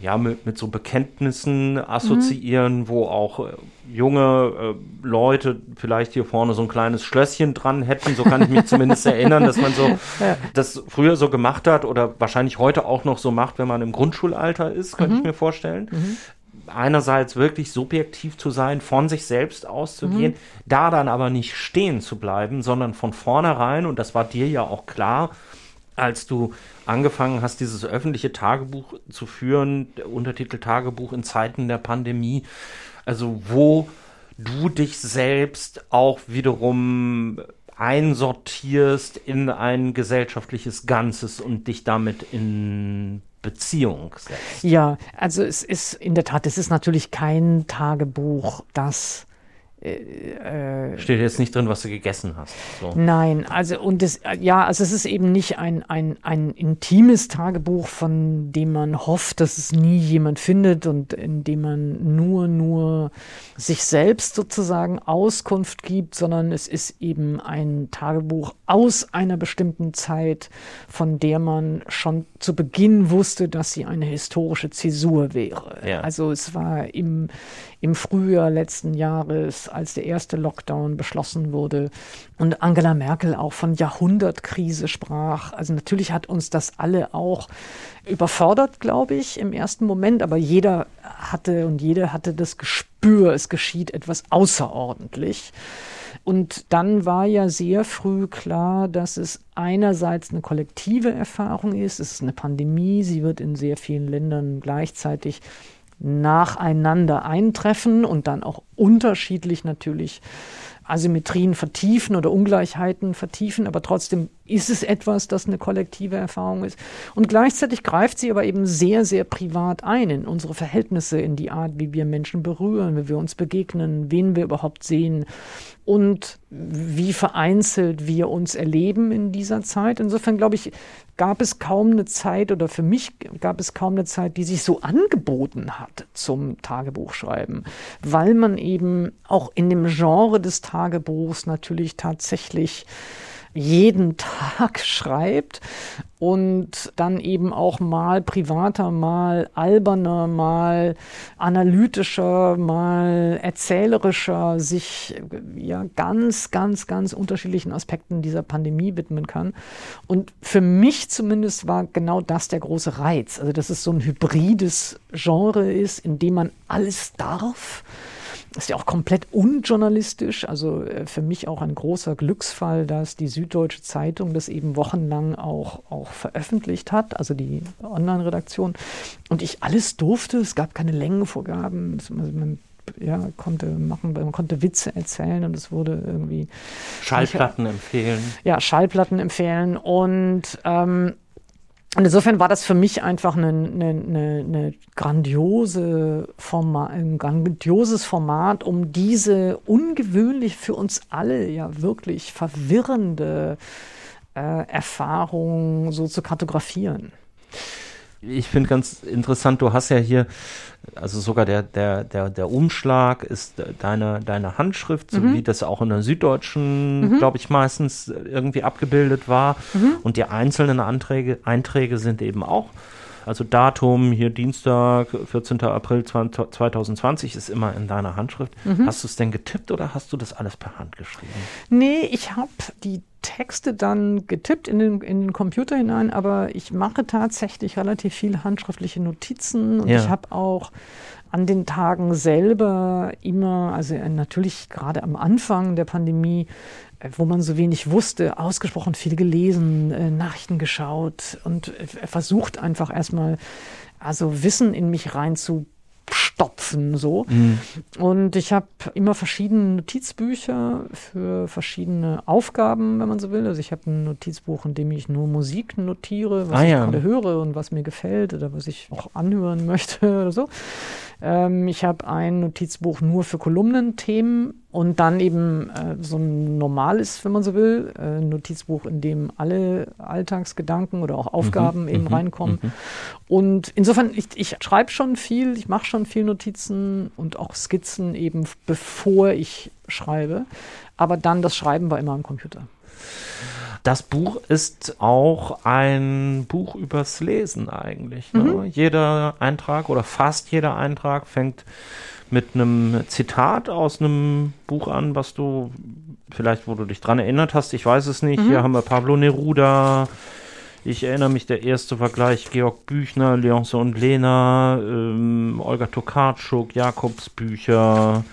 ja, mit, mit so Bekenntnissen assoziieren, mhm. wo auch äh, junge äh, Leute vielleicht hier vorne so ein kleines Schlösschen dran hätten. So kann ich mich zumindest erinnern, dass man so *laughs* ja. das früher so gemacht hat oder wahrscheinlich heute auch noch so macht, wenn man im Grundschulalter ist, könnte mhm. ich mir vorstellen. Mhm. Einerseits wirklich subjektiv zu sein, von sich selbst auszugehen, mhm. da dann aber nicht stehen zu bleiben, sondern von vornherein, und das war dir ja auch klar, als du angefangen hast, dieses öffentliche Tagebuch zu führen, Untertitel Tagebuch in Zeiten der Pandemie, also wo du dich selbst auch wiederum einsortierst in ein gesellschaftliches Ganzes und dich damit in Beziehung setzt. Ja, also es ist in der Tat, es ist natürlich kein Tagebuch, das äh, äh, Steht jetzt nicht drin, was du gegessen hast. So. Nein, also und das, ja, also es ist eben nicht ein, ein, ein intimes Tagebuch, von dem man hofft, dass es nie jemand findet und in dem man nur, nur sich selbst sozusagen Auskunft gibt, sondern es ist eben ein Tagebuch aus einer bestimmten Zeit, von der man schon zu Beginn wusste, dass sie eine historische Zäsur wäre. Ja. Also es war im, im Frühjahr letzten Jahres, als der erste Lockdown beschlossen wurde und Angela Merkel auch von Jahrhundertkrise sprach. Also natürlich hat uns das alle auch überfordert, glaube ich, im ersten Moment, aber jeder hatte und jede hatte das Gespür, es geschieht etwas außerordentlich. Und dann war ja sehr früh klar, dass es einerseits eine kollektive Erfahrung ist, es ist eine Pandemie, sie wird in sehr vielen Ländern gleichzeitig nacheinander eintreffen und dann auch unterschiedlich natürlich Asymmetrien vertiefen oder Ungleichheiten vertiefen, aber trotzdem ist es etwas, das eine kollektive Erfahrung ist. Und gleichzeitig greift sie aber eben sehr, sehr privat ein in unsere Verhältnisse, in die Art, wie wir Menschen berühren, wie wir uns begegnen, wen wir überhaupt sehen und wie vereinzelt wir uns erleben in dieser Zeit. Insofern glaube ich, gab es kaum eine Zeit oder für mich gab es kaum eine Zeit, die sich so angeboten hat zum Tagebuchschreiben, weil man eben auch in dem Genre des Tagebuchs natürlich tatsächlich jeden Tag *laughs* schreibt und dann eben auch mal privater, mal alberner, mal analytischer, mal erzählerischer sich ja ganz, ganz, ganz unterschiedlichen Aspekten dieser Pandemie widmen kann. Und für mich zumindest war genau das der große Reiz. Also, dass es so ein hybrides Genre ist, in dem man alles darf ist ja auch komplett unjournalistisch. Also äh, für mich auch ein großer Glücksfall, dass die Süddeutsche Zeitung das eben wochenlang auch, auch veröffentlicht hat, also die Online-Redaktion. Und ich alles durfte. Es gab keine Längenvorgaben. Man ja, konnte machen, man konnte Witze erzählen und es wurde irgendwie. Schallplatten empfehlen. Ja, Schallplatten empfehlen. Und ähm, und insofern war das für mich einfach eine, eine, eine, grandiose Format, ein grandioses Format, um diese ungewöhnlich für uns alle ja wirklich verwirrende äh, Erfahrung so zu kartografieren ich finde ganz interessant, du hast ja hier, also sogar der, der, der, der Umschlag ist deine, deine Handschrift, so mhm. wie das auch in der Süddeutschen, mhm. glaube ich, meistens irgendwie abgebildet war. Mhm. Und die einzelnen Anträge, Einträge sind eben auch also Datum hier Dienstag, 14. April 2020 ist immer in deiner Handschrift. Mhm. Hast du es denn getippt oder hast du das alles per Hand geschrieben? Nee, ich habe die Texte dann getippt in den, in den Computer hinein, aber ich mache tatsächlich relativ viele handschriftliche Notizen und ja. ich habe auch an den Tagen selber immer, also natürlich gerade am Anfang der Pandemie, äh, wo man so wenig wusste, ausgesprochen viel gelesen, äh, Nachrichten geschaut und äh, versucht einfach erstmal also Wissen in mich reinzubringen stopfen so. Mhm. Und ich habe immer verschiedene Notizbücher für verschiedene Aufgaben, wenn man so will. Also ich habe ein Notizbuch, in dem ich nur Musik notiere, was ah, ich ja. gerade höre und was mir gefällt oder was ich auch anhören *laughs* möchte oder so. Ähm, ich habe ein Notizbuch nur für Kolumnenthemen und dann eben äh, so ein normales, wenn man so will, äh, Notizbuch, in dem alle Alltagsgedanken oder auch Aufgaben mhm, eben mhm, reinkommen. Mhm. Und insofern, ich, ich schreibe schon viel, ich mache schon viel Notizen und auch Skizzen eben, bevor ich schreibe. Aber dann das Schreiben war immer am Computer. Das Buch ist auch ein Buch übers Lesen eigentlich. Ne? Mhm. Jeder Eintrag oder fast jeder Eintrag fängt mit einem Zitat aus einem Buch an, was du vielleicht, wo du dich dran erinnert hast, ich weiß es nicht. Mhm. Hier haben wir Pablo Neruda. Ich erinnere mich, der erste Vergleich, Georg Büchner, Leonce und Lena, ähm, Olga Tokarczuk, Jakobs Bücher,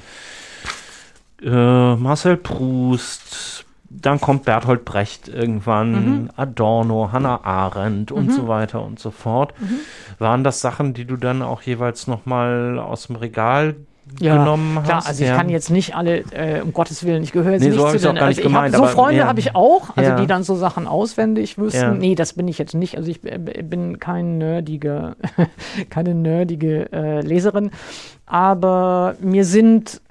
äh, Marcel Proust, dann kommt Bertolt Brecht irgendwann, mhm. Adorno, Hannah Arendt und mhm. so weiter und so fort. Mhm. Waren das Sachen, die du dann auch jeweils nochmal aus dem Regal ja, genommen klar, hast. Also ich ja. kann jetzt nicht alle, äh, um Gottes Willen, ich gehöre jetzt nee, nicht so zu den, also gemeint, hab, so Freunde ja. habe ich auch, also die dann so Sachen auswendig wüssten. Nee, das bin ich jetzt nicht. Also ich bin kein nerdige, *laughs* keine nerdige äh, Leserin, aber mir sind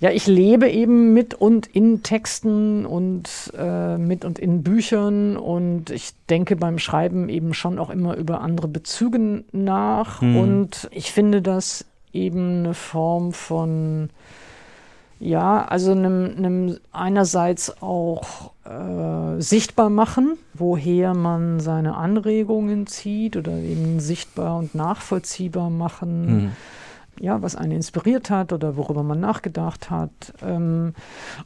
ja, ich lebe eben mit und in Texten und äh, mit und in Büchern und ich denke beim Schreiben eben schon auch immer über andere Bezüge nach hm. und ich finde das eben eine Form von, ja, also einem, einem einerseits auch äh, sichtbar machen, woher man seine Anregungen zieht oder eben sichtbar und nachvollziehbar machen. Mhm ja, was einen inspiriert hat oder worüber man nachgedacht hat. Ähm,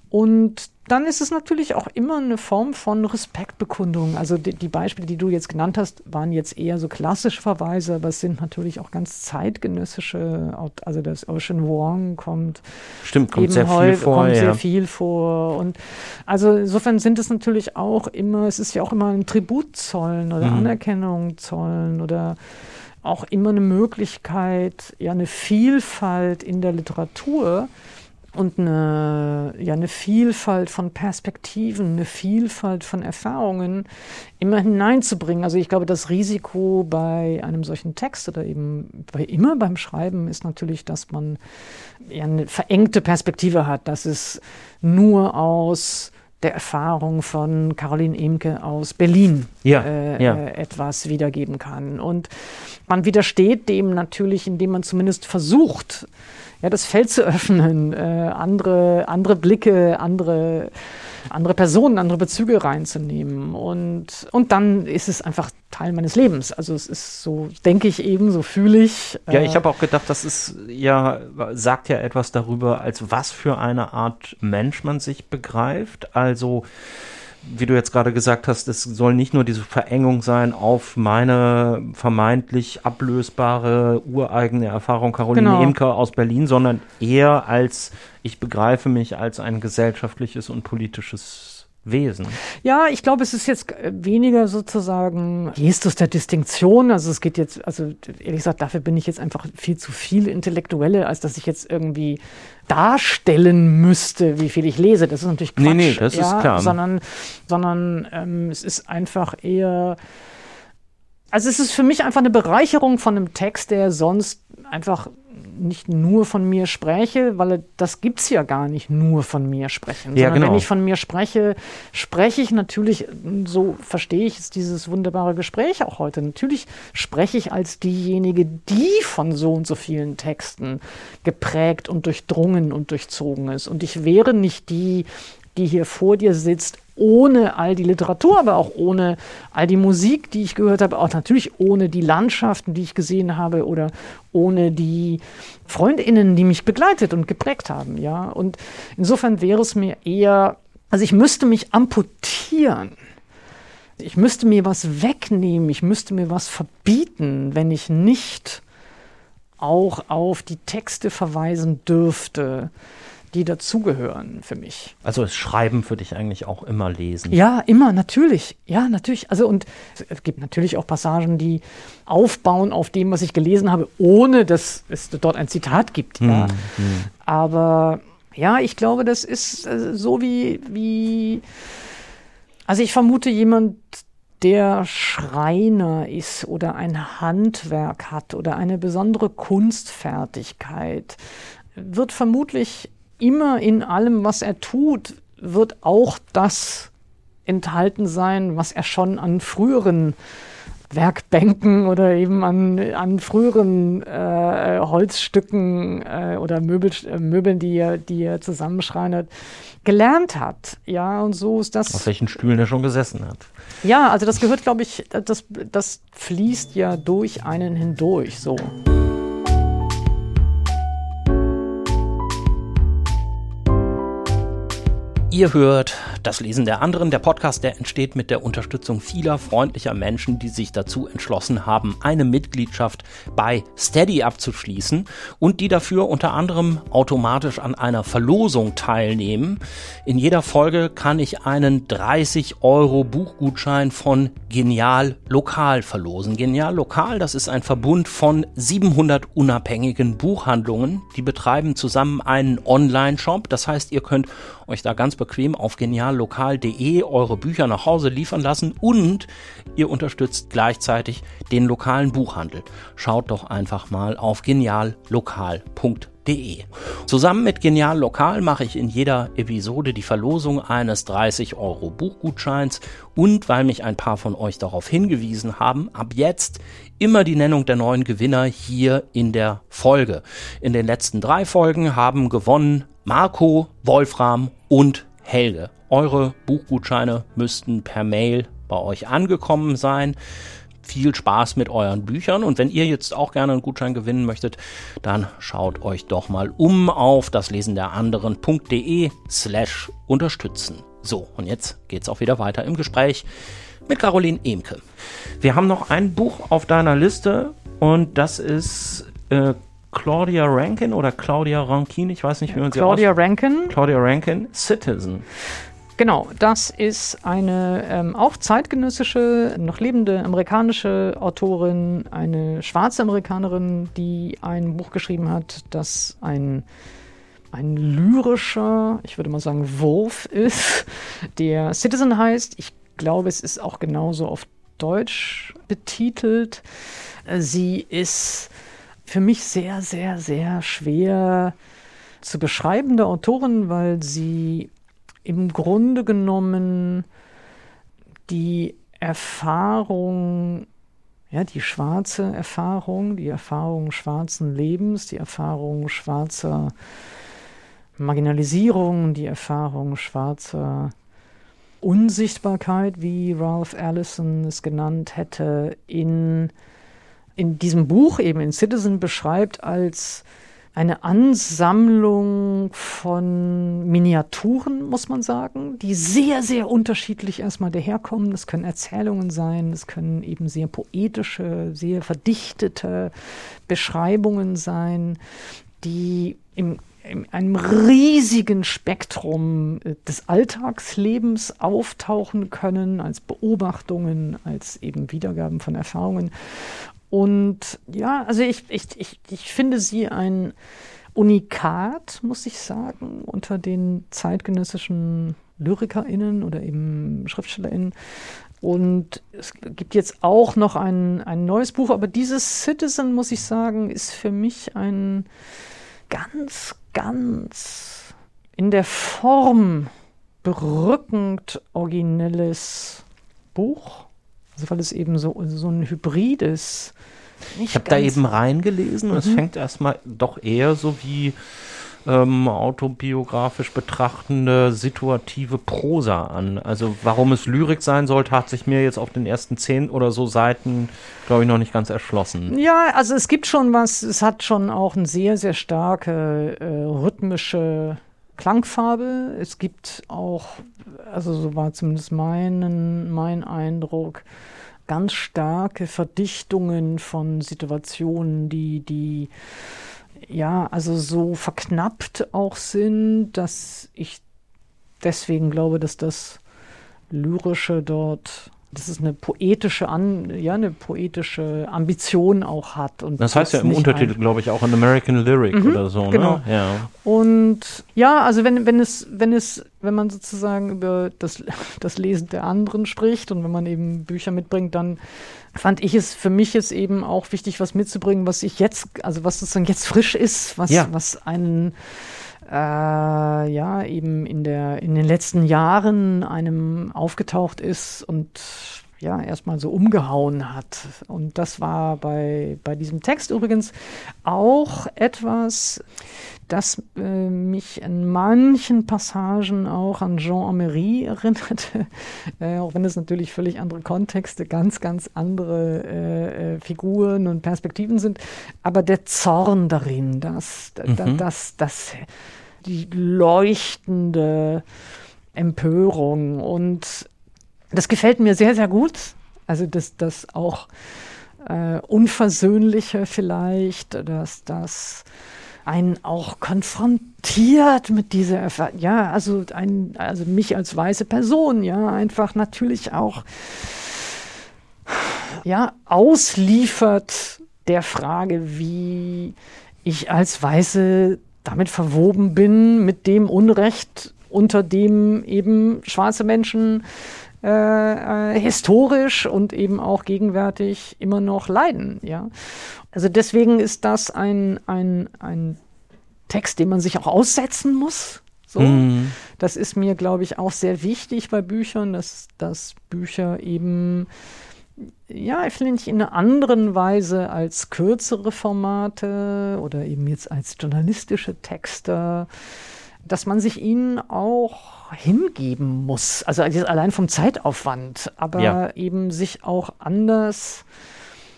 und dann ist es natürlich auch immer eine Form von Respektbekundung. Also die, die, Beispiele, die du jetzt genannt hast, waren jetzt eher so klassische Verweise, aber es sind natürlich auch ganz zeitgenössische, also das Ocean Wong kommt. Stimmt, kommt sehr viel vor. Kommt ja. sehr viel vor. Und also insofern sind es natürlich auch immer, es ist ja auch immer ein Tribut zollen oder mhm. Anerkennung zollen oder auch immer eine Möglichkeit, ja, eine Vielfalt in der Literatur und eine, ja, eine Vielfalt von Perspektiven, eine Vielfalt von Erfahrungen immer hineinzubringen. Also ich glaube, das Risiko bei einem solchen Text oder eben bei, immer beim Schreiben ist natürlich, dass man ja eine verengte Perspektive hat, dass es nur aus der Erfahrung von Caroline Emke aus Berlin ja, äh, ja. Äh, etwas wiedergeben kann. Und man widersteht dem natürlich, indem man zumindest versucht, ja, das Feld zu öffnen, äh, andere, andere Blicke, andere, andere Personen, andere Bezüge reinzunehmen. Und, und dann ist es einfach Teil meines Lebens. Also es ist so, denke ich eben, so fühle ich. Ja, ich äh, habe auch gedacht, das ist ja, sagt ja etwas darüber, als was für eine Art Mensch man sich begreift. Also wie du jetzt gerade gesagt hast, es soll nicht nur diese Verengung sein auf meine vermeintlich ablösbare ureigene Erfahrung Caroline genau. Emke aus Berlin, sondern eher als ich begreife mich als ein gesellschaftliches und politisches Wesen. Ja, ich glaube, es ist jetzt äh, weniger sozusagen Gestus der Distinktion. Also es geht jetzt, also ehrlich gesagt, dafür bin ich jetzt einfach viel zu viel Intellektuelle, als dass ich jetzt irgendwie darstellen müsste, wie viel ich lese. Das ist natürlich Quatsch. Nee, nee, das ja, ist klar. Sondern, sondern ähm, es ist einfach eher also es ist für mich einfach eine Bereicherung von einem Text, der sonst einfach nicht nur von mir spreche, weil das gibt es ja gar nicht nur von mir sprechen. Ja, genau. wenn ich von mir spreche, spreche ich natürlich, so verstehe ich es, dieses wunderbare Gespräch auch heute. Natürlich spreche ich als diejenige, die von so und so vielen Texten geprägt und durchdrungen und durchzogen ist. Und ich wäre nicht die, die hier vor dir sitzt, ohne all die Literatur, aber auch ohne all die Musik, die ich gehört habe, auch natürlich ohne die Landschaften, die ich gesehen habe oder ohne die Freundinnen, die mich begleitet und geprägt haben, ja. Und insofern wäre es mir eher, also ich müsste mich amputieren. Ich müsste mir was wegnehmen, ich müsste mir was verbieten, wenn ich nicht auch auf die Texte verweisen dürfte, die dazugehören für mich. Also ist Schreiben für dich eigentlich auch immer lesen? Ja, immer, natürlich. Ja, natürlich. Also und es gibt natürlich auch Passagen, die aufbauen auf dem, was ich gelesen habe, ohne dass es dort ein Zitat gibt. Ja. Hm, hm. Aber ja, ich glaube, das ist äh, so wie, wie, also ich vermute jemand, der Schreiner ist oder ein Handwerk hat oder eine besondere Kunstfertigkeit, wird vermutlich immer in allem, was er tut, wird auch das enthalten sein, was er schon an früheren Werkbänken oder eben an, an früheren äh, Holzstücken äh, oder Möbel, äh, Möbeln, die er, die er zusammenschreinert, gelernt hat. Ja, und so ist das. Auf welchen Stühlen er schon gesessen hat. Ja, also das gehört, glaube ich, das, das fließt ja durch einen hindurch so. Ihr hört das Lesen der anderen. Der Podcast, der entsteht mit der Unterstützung vieler freundlicher Menschen, die sich dazu entschlossen haben, eine Mitgliedschaft bei Steady abzuschließen und die dafür unter anderem automatisch an einer Verlosung teilnehmen. In jeder Folge kann ich einen 30 Euro Buchgutschein von Genial Lokal verlosen. Genial Lokal, das ist ein Verbund von 700 unabhängigen Buchhandlungen. Die betreiben zusammen einen Online-Shop. Das heißt, ihr könnt euch da ganz bequem auf geniallokal.de eure Bücher nach Hause liefern lassen und ihr unterstützt gleichzeitig den lokalen Buchhandel. Schaut doch einfach mal auf geniallokal.de. Zusammen mit Genial Lokal mache ich in jeder Episode die Verlosung eines 30 Euro Buchgutscheins und weil mich ein paar von euch darauf hingewiesen haben, ab jetzt immer die Nennung der neuen Gewinner hier in der Folge. In den letzten drei Folgen haben gewonnen Marco, Wolfram und Helge. Eure Buchgutscheine müssten per Mail bei euch angekommen sein. Viel Spaß mit euren Büchern und wenn ihr jetzt auch gerne einen Gutschein gewinnen möchtet, dann schaut euch doch mal um auf das Lesen der anderen.de slash unterstützen. So, und jetzt geht's auch wieder weiter im Gespräch mit Caroline Emke. Wir haben noch ein Buch auf deiner Liste und das ist äh, Claudia Rankin oder Claudia Rankin, ich weiß nicht, wie man sie Claudia Rankin. Claudia Rankin, Citizen. Genau, das ist eine ähm, auch zeitgenössische, noch lebende amerikanische Autorin, eine schwarze Amerikanerin, die ein Buch geschrieben hat, das ein, ein lyrischer, ich würde mal sagen, Wurf ist, *laughs* der Citizen heißt. Ich glaube, es ist auch genauso auf Deutsch betitelt. Sie ist für mich sehr, sehr, sehr schwer zu beschreibende Autorin, weil sie im Grunde genommen die Erfahrung, ja, die schwarze Erfahrung, die Erfahrung schwarzen Lebens, die Erfahrung schwarzer Marginalisierung, die Erfahrung schwarzer Unsichtbarkeit, wie Ralph Allison es genannt hätte, in in diesem Buch eben in Citizen beschreibt als eine Ansammlung von Miniaturen, muss man sagen, die sehr, sehr unterschiedlich erstmal daherkommen. Das können Erzählungen sein, das können eben sehr poetische, sehr verdichtete Beschreibungen sein, die im in einem riesigen Spektrum äh, des Alltagslebens auftauchen können, als Beobachtungen, als eben Wiedergaben von Erfahrungen. Und ja, also ich, ich, ich, ich finde sie ein Unikat, muss ich sagen, unter den zeitgenössischen LyrikerInnen oder eben SchriftstellerInnen. Und es gibt jetzt auch noch ein, ein neues Buch, aber dieses Citizen, muss ich sagen, ist für mich ein ganz, ganz in der Form berückend originelles Buch. Also weil es eben so, so ein Hybrid ist. ich habe da eben reingelesen und mhm. es fängt erstmal doch eher so wie ähm, autobiografisch betrachtende situative Prosa an. Also warum es Lyrik sein sollte, hat sich mir jetzt auf den ersten zehn oder so Seiten, glaube ich, noch nicht ganz erschlossen. Ja, also es gibt schon was, es hat schon auch eine sehr, sehr starke äh, rhythmische Klangfarbe. Es gibt auch, also so war zumindest mein, mein Eindruck, ganz starke Verdichtungen von Situationen, die, die ja, also so verknappt auch sind, dass ich deswegen glaube, dass das Lyrische dort dass es eine poetische An, ja, eine poetische Ambition auch hat. Und das heißt ja im Untertitel, glaube ich, auch ein American Lyric mhm, oder so. Ne? Genau. Ne? Ja. Und ja, also wenn, wenn es, wenn es, wenn man sozusagen über das, *laughs* das Lesen der anderen spricht und wenn man eben Bücher mitbringt, dann fand ich es für mich jetzt eben auch wichtig, was mitzubringen, was ich jetzt, also was sozusagen jetzt frisch ist, was, ja. was einen äh, ja eben in der in den letzten Jahren einem aufgetaucht ist und ja erstmal so umgehauen hat. Und das war bei, bei diesem Text übrigens auch etwas, das äh, mich in manchen Passagen auch an Jean Amery *laughs* erinnerte, äh, auch wenn es natürlich völlig andere Kontexte, ganz, ganz andere äh, äh Figuren und Perspektiven sind. Aber der Zorn darin, das, mhm. das, das, die leuchtende Empörung und das gefällt mir sehr, sehr gut. Also, dass das auch äh, Unversöhnliche vielleicht, dass das einen auch konfrontiert mit dieser Erfahrung. Ja, also, ein, also mich als weiße Person, ja, einfach natürlich auch ja, ausliefert der Frage, wie ich als Weiße damit verwoben bin, mit dem Unrecht, unter dem eben schwarze Menschen äh, äh, historisch und eben auch gegenwärtig immer noch leiden. Ja? Also deswegen ist das ein, ein, ein Text, den man sich auch aussetzen muss. So. Mhm. Das ist mir, glaube ich, auch sehr wichtig bei Büchern, dass, dass Bücher eben ja, finde ich in einer anderen Weise als kürzere Formate oder eben jetzt als journalistische Texte, dass man sich ihnen auch hingeben muss. Also allein vom Zeitaufwand, aber ja. eben sich auch anders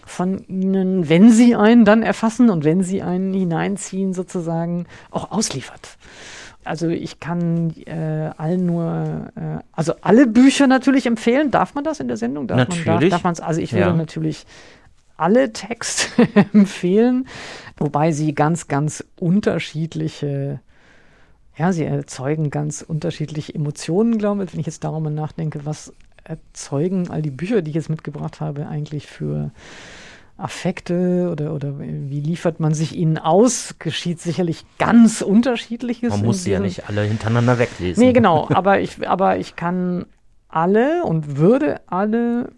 von ihnen, wenn sie einen dann erfassen und wenn sie einen hineinziehen, sozusagen auch ausliefert. Also ich kann äh, allen nur, äh, also alle Bücher natürlich empfehlen. Darf man das in der Sendung? Darf natürlich. Man, darf, darf also ich würde ja. natürlich alle Texte *laughs* empfehlen, wobei sie ganz, ganz unterschiedliche ja, sie erzeugen ganz unterschiedliche Emotionen, glaube ich. Wenn ich jetzt darüber nachdenke, was erzeugen all die Bücher, die ich jetzt mitgebracht habe, eigentlich für Affekte oder, oder wie liefert man sich ihnen aus? Geschieht sicherlich ganz unterschiedliches. Man muss sie ja nicht alle hintereinander weglesen. Nee, genau. *laughs* aber, ich, aber ich kann alle und würde alle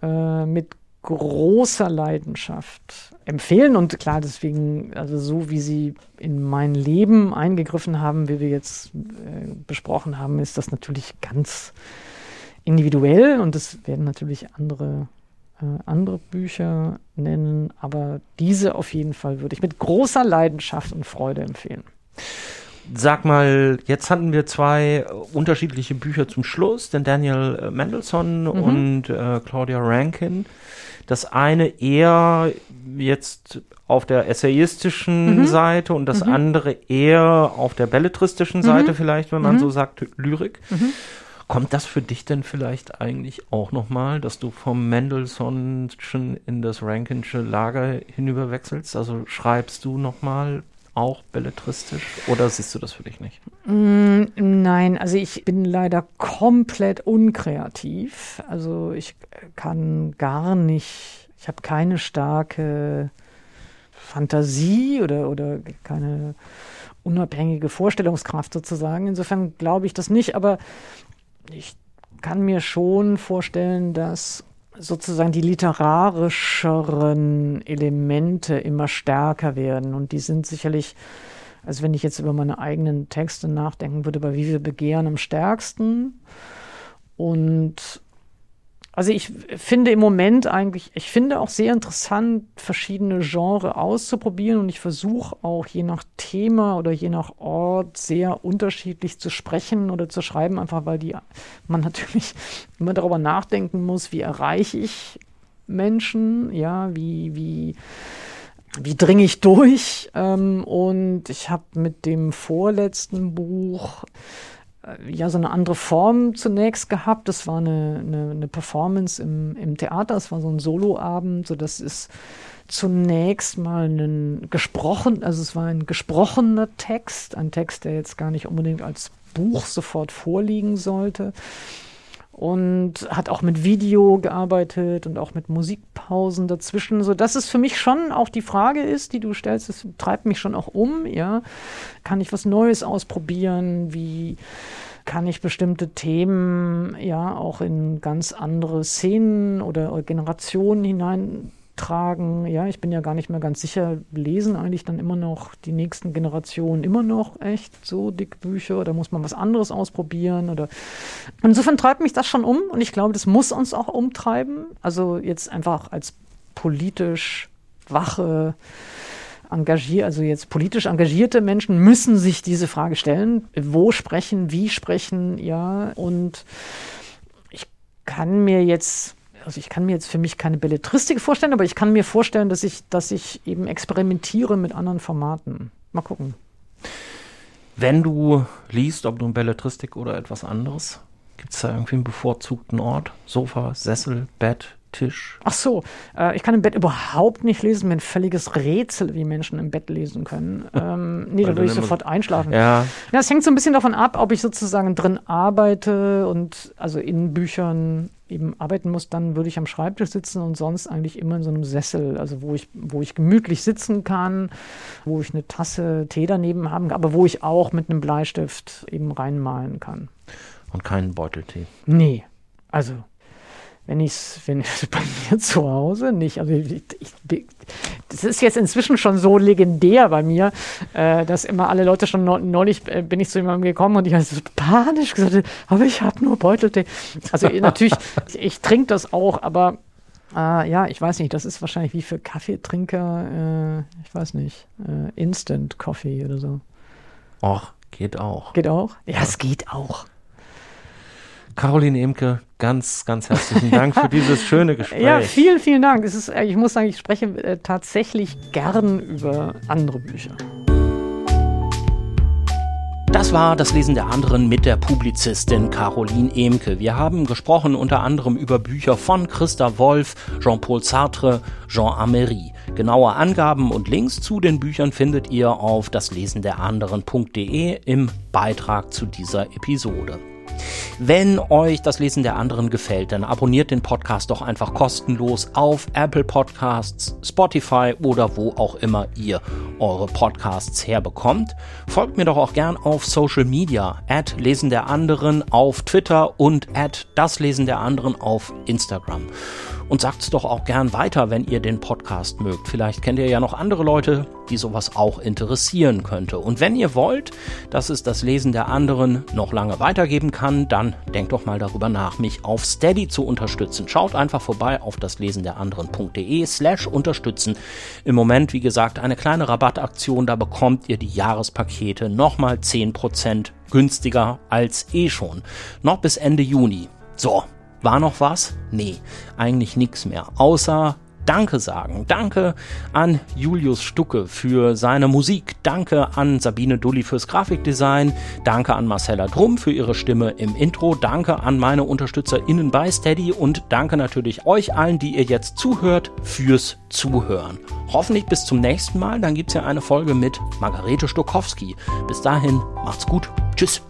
äh, mit großer Leidenschaft empfehlen und klar, deswegen, also so wie sie in mein Leben eingegriffen haben, wie wir jetzt äh, besprochen haben, ist das natürlich ganz individuell und es werden natürlich andere, äh, andere Bücher nennen, aber diese auf jeden Fall würde ich mit großer Leidenschaft und Freude empfehlen. Sag mal, jetzt hatten wir zwei unterschiedliche Bücher zum Schluss, den Daniel äh, Mendelssohn mhm. und äh, Claudia Rankin. Das eine eher jetzt auf der essayistischen mhm. Seite und das mhm. andere eher auf der belletristischen Seite, mhm. vielleicht, wenn man mhm. so sagt, Lyrik. Mhm. Kommt das für dich denn vielleicht eigentlich auch nochmal, dass du vom Mendelssohnschen in das Rankinsche Lager hinüberwechselst? Also schreibst du nochmal auch belletristisch oder siehst du das für dich nicht? Mm, nein, also ich bin leider komplett unkreativ. Also ich kann gar nicht, ich habe keine starke Fantasie oder, oder keine unabhängige Vorstellungskraft sozusagen. Insofern glaube ich das nicht, aber ich kann mir schon vorstellen, dass sozusagen die literarischeren Elemente immer stärker werden. Und die sind sicherlich, also wenn ich jetzt über meine eigenen Texte nachdenken würde, bei Wie wir begehren am stärksten. Und also ich finde im Moment eigentlich, ich finde auch sehr interessant, verschiedene Genres auszuprobieren und ich versuche auch je nach Thema oder je nach Ort sehr unterschiedlich zu sprechen oder zu schreiben, einfach weil die, man *laughs* natürlich immer darüber nachdenken muss, wie erreiche ich Menschen, ja, wie, wie, wie dringe ich durch? Ähm, und ich habe mit dem vorletzten Buch ja so eine andere Form zunächst gehabt. Das war eine, eine, eine Performance im, im Theater, es war so ein Soloabend, so das ist zunächst mal ein gesprochen, also es war ein gesprochener Text, ein Text, der jetzt gar nicht unbedingt als Buch sofort vorliegen sollte und hat auch mit Video gearbeitet und auch mit Musikpausen dazwischen, so dass es für mich schon auch die Frage ist, die du stellst, es treibt mich schon auch um, ja, kann ich was Neues ausprobieren, wie kann ich bestimmte Themen ja auch in ganz andere Szenen oder Generationen hinein tragen. Ja, ich bin ja gar nicht mehr ganz sicher, lesen eigentlich dann immer noch die nächsten Generationen immer noch echt so dicke Bücher oder muss man was anderes ausprobieren oder insofern treibt mich das schon um und ich glaube, das muss uns auch umtreiben. Also jetzt einfach als politisch wache engagiert, also jetzt politisch engagierte Menschen müssen sich diese Frage stellen, wo sprechen, wie sprechen, ja, und ich kann mir jetzt also ich kann mir jetzt für mich keine Belletristik vorstellen, aber ich kann mir vorstellen, dass ich, dass ich eben experimentiere mit anderen Formaten. Mal gucken. Wenn du liest, ob nun Belletristik oder etwas anderes, gibt es da irgendwie einen bevorzugten Ort? Sofa, Sessel, Bett, Tisch. Ach so, äh, ich kann im Bett überhaupt nicht lesen, mir ein völliges Rätsel, wie Menschen im Bett lesen können. *laughs* Ähm, nee, da würde ich sofort einschlafen. Ja. ja. Es hängt so ein bisschen davon ab, ob ich sozusagen drin arbeite und also in Büchern eben arbeiten muss, dann würde ich am Schreibtisch sitzen und sonst eigentlich immer in so einem Sessel, also wo ich, wo ich gemütlich sitzen kann, wo ich eine Tasse Tee daneben haben kann, aber wo ich auch mit einem Bleistift eben reinmalen kann. Und keinen Beuteltee. Nee. Also wenn ich es wenn *laughs* bei mir zu Hause nicht. Also ich, ich, das ist jetzt inzwischen schon so legendär bei mir, äh, dass immer alle Leute schon neulich äh, bin ich zu jemandem gekommen und ich habe so panisch gesagt, aber ich habe nur Beuteltee. Also natürlich, *laughs* ich, ich trinke das auch, aber äh, ja, ich weiß nicht, das ist wahrscheinlich wie für Kaffeetrinker, äh, ich weiß nicht, äh, Instant Coffee oder so. Och, geht auch. Geht auch? Ja, es geht auch. Caroline Emke, ganz, ganz herzlichen Dank für dieses schöne *laughs* Gespräch. Ja, vielen, vielen Dank. Es ist, ich muss sagen, ich spreche äh, tatsächlich gern über andere Bücher. Das war das Lesen der anderen mit der Publizistin Caroline Emke. Wir haben gesprochen unter anderem über Bücher von Christa Wolf, Jean-Paul Sartre, Jean Amery. Genaue Angaben und Links zu den Büchern findet ihr auf daslesenderanderen.de im Beitrag zu dieser Episode. Wenn euch das Lesen der anderen gefällt, dann abonniert den Podcast doch einfach kostenlos auf Apple Podcasts, Spotify oder wo auch immer ihr eure Podcasts herbekommt. Folgt mir doch auch gern auf Social Media, at Lesen der anderen auf Twitter und at das Lesen der anderen auf Instagram und sagt es doch auch gern weiter, wenn ihr den Podcast mögt. Vielleicht kennt ihr ja noch andere Leute, die sowas auch interessieren könnte. Und wenn ihr wollt, dass es das Lesen der anderen noch lange weitergeben kann, dann denkt doch mal darüber nach, mich auf Steady zu unterstützen. Schaut einfach vorbei auf das anderen.de slash unterstützen. Im Moment, wie gesagt, eine kleine Rabattaktion, da bekommt ihr die Jahrespakete nochmal 10% günstiger als eh schon. Noch bis Ende Juni. So, war noch was? Nee, eigentlich nichts mehr. Außer Danke sagen. Danke an Julius Stucke für seine Musik. Danke an Sabine Dulli fürs Grafikdesign. Danke an Marcella Drum für ihre Stimme im Intro. Danke an meine UnterstützerInnen bei Steady und danke natürlich euch allen, die ihr jetzt zuhört, fürs Zuhören. Hoffentlich bis zum nächsten Mal. Dann gibt's ja eine Folge mit Margarete Stokowski. Bis dahin, macht's gut. Tschüss.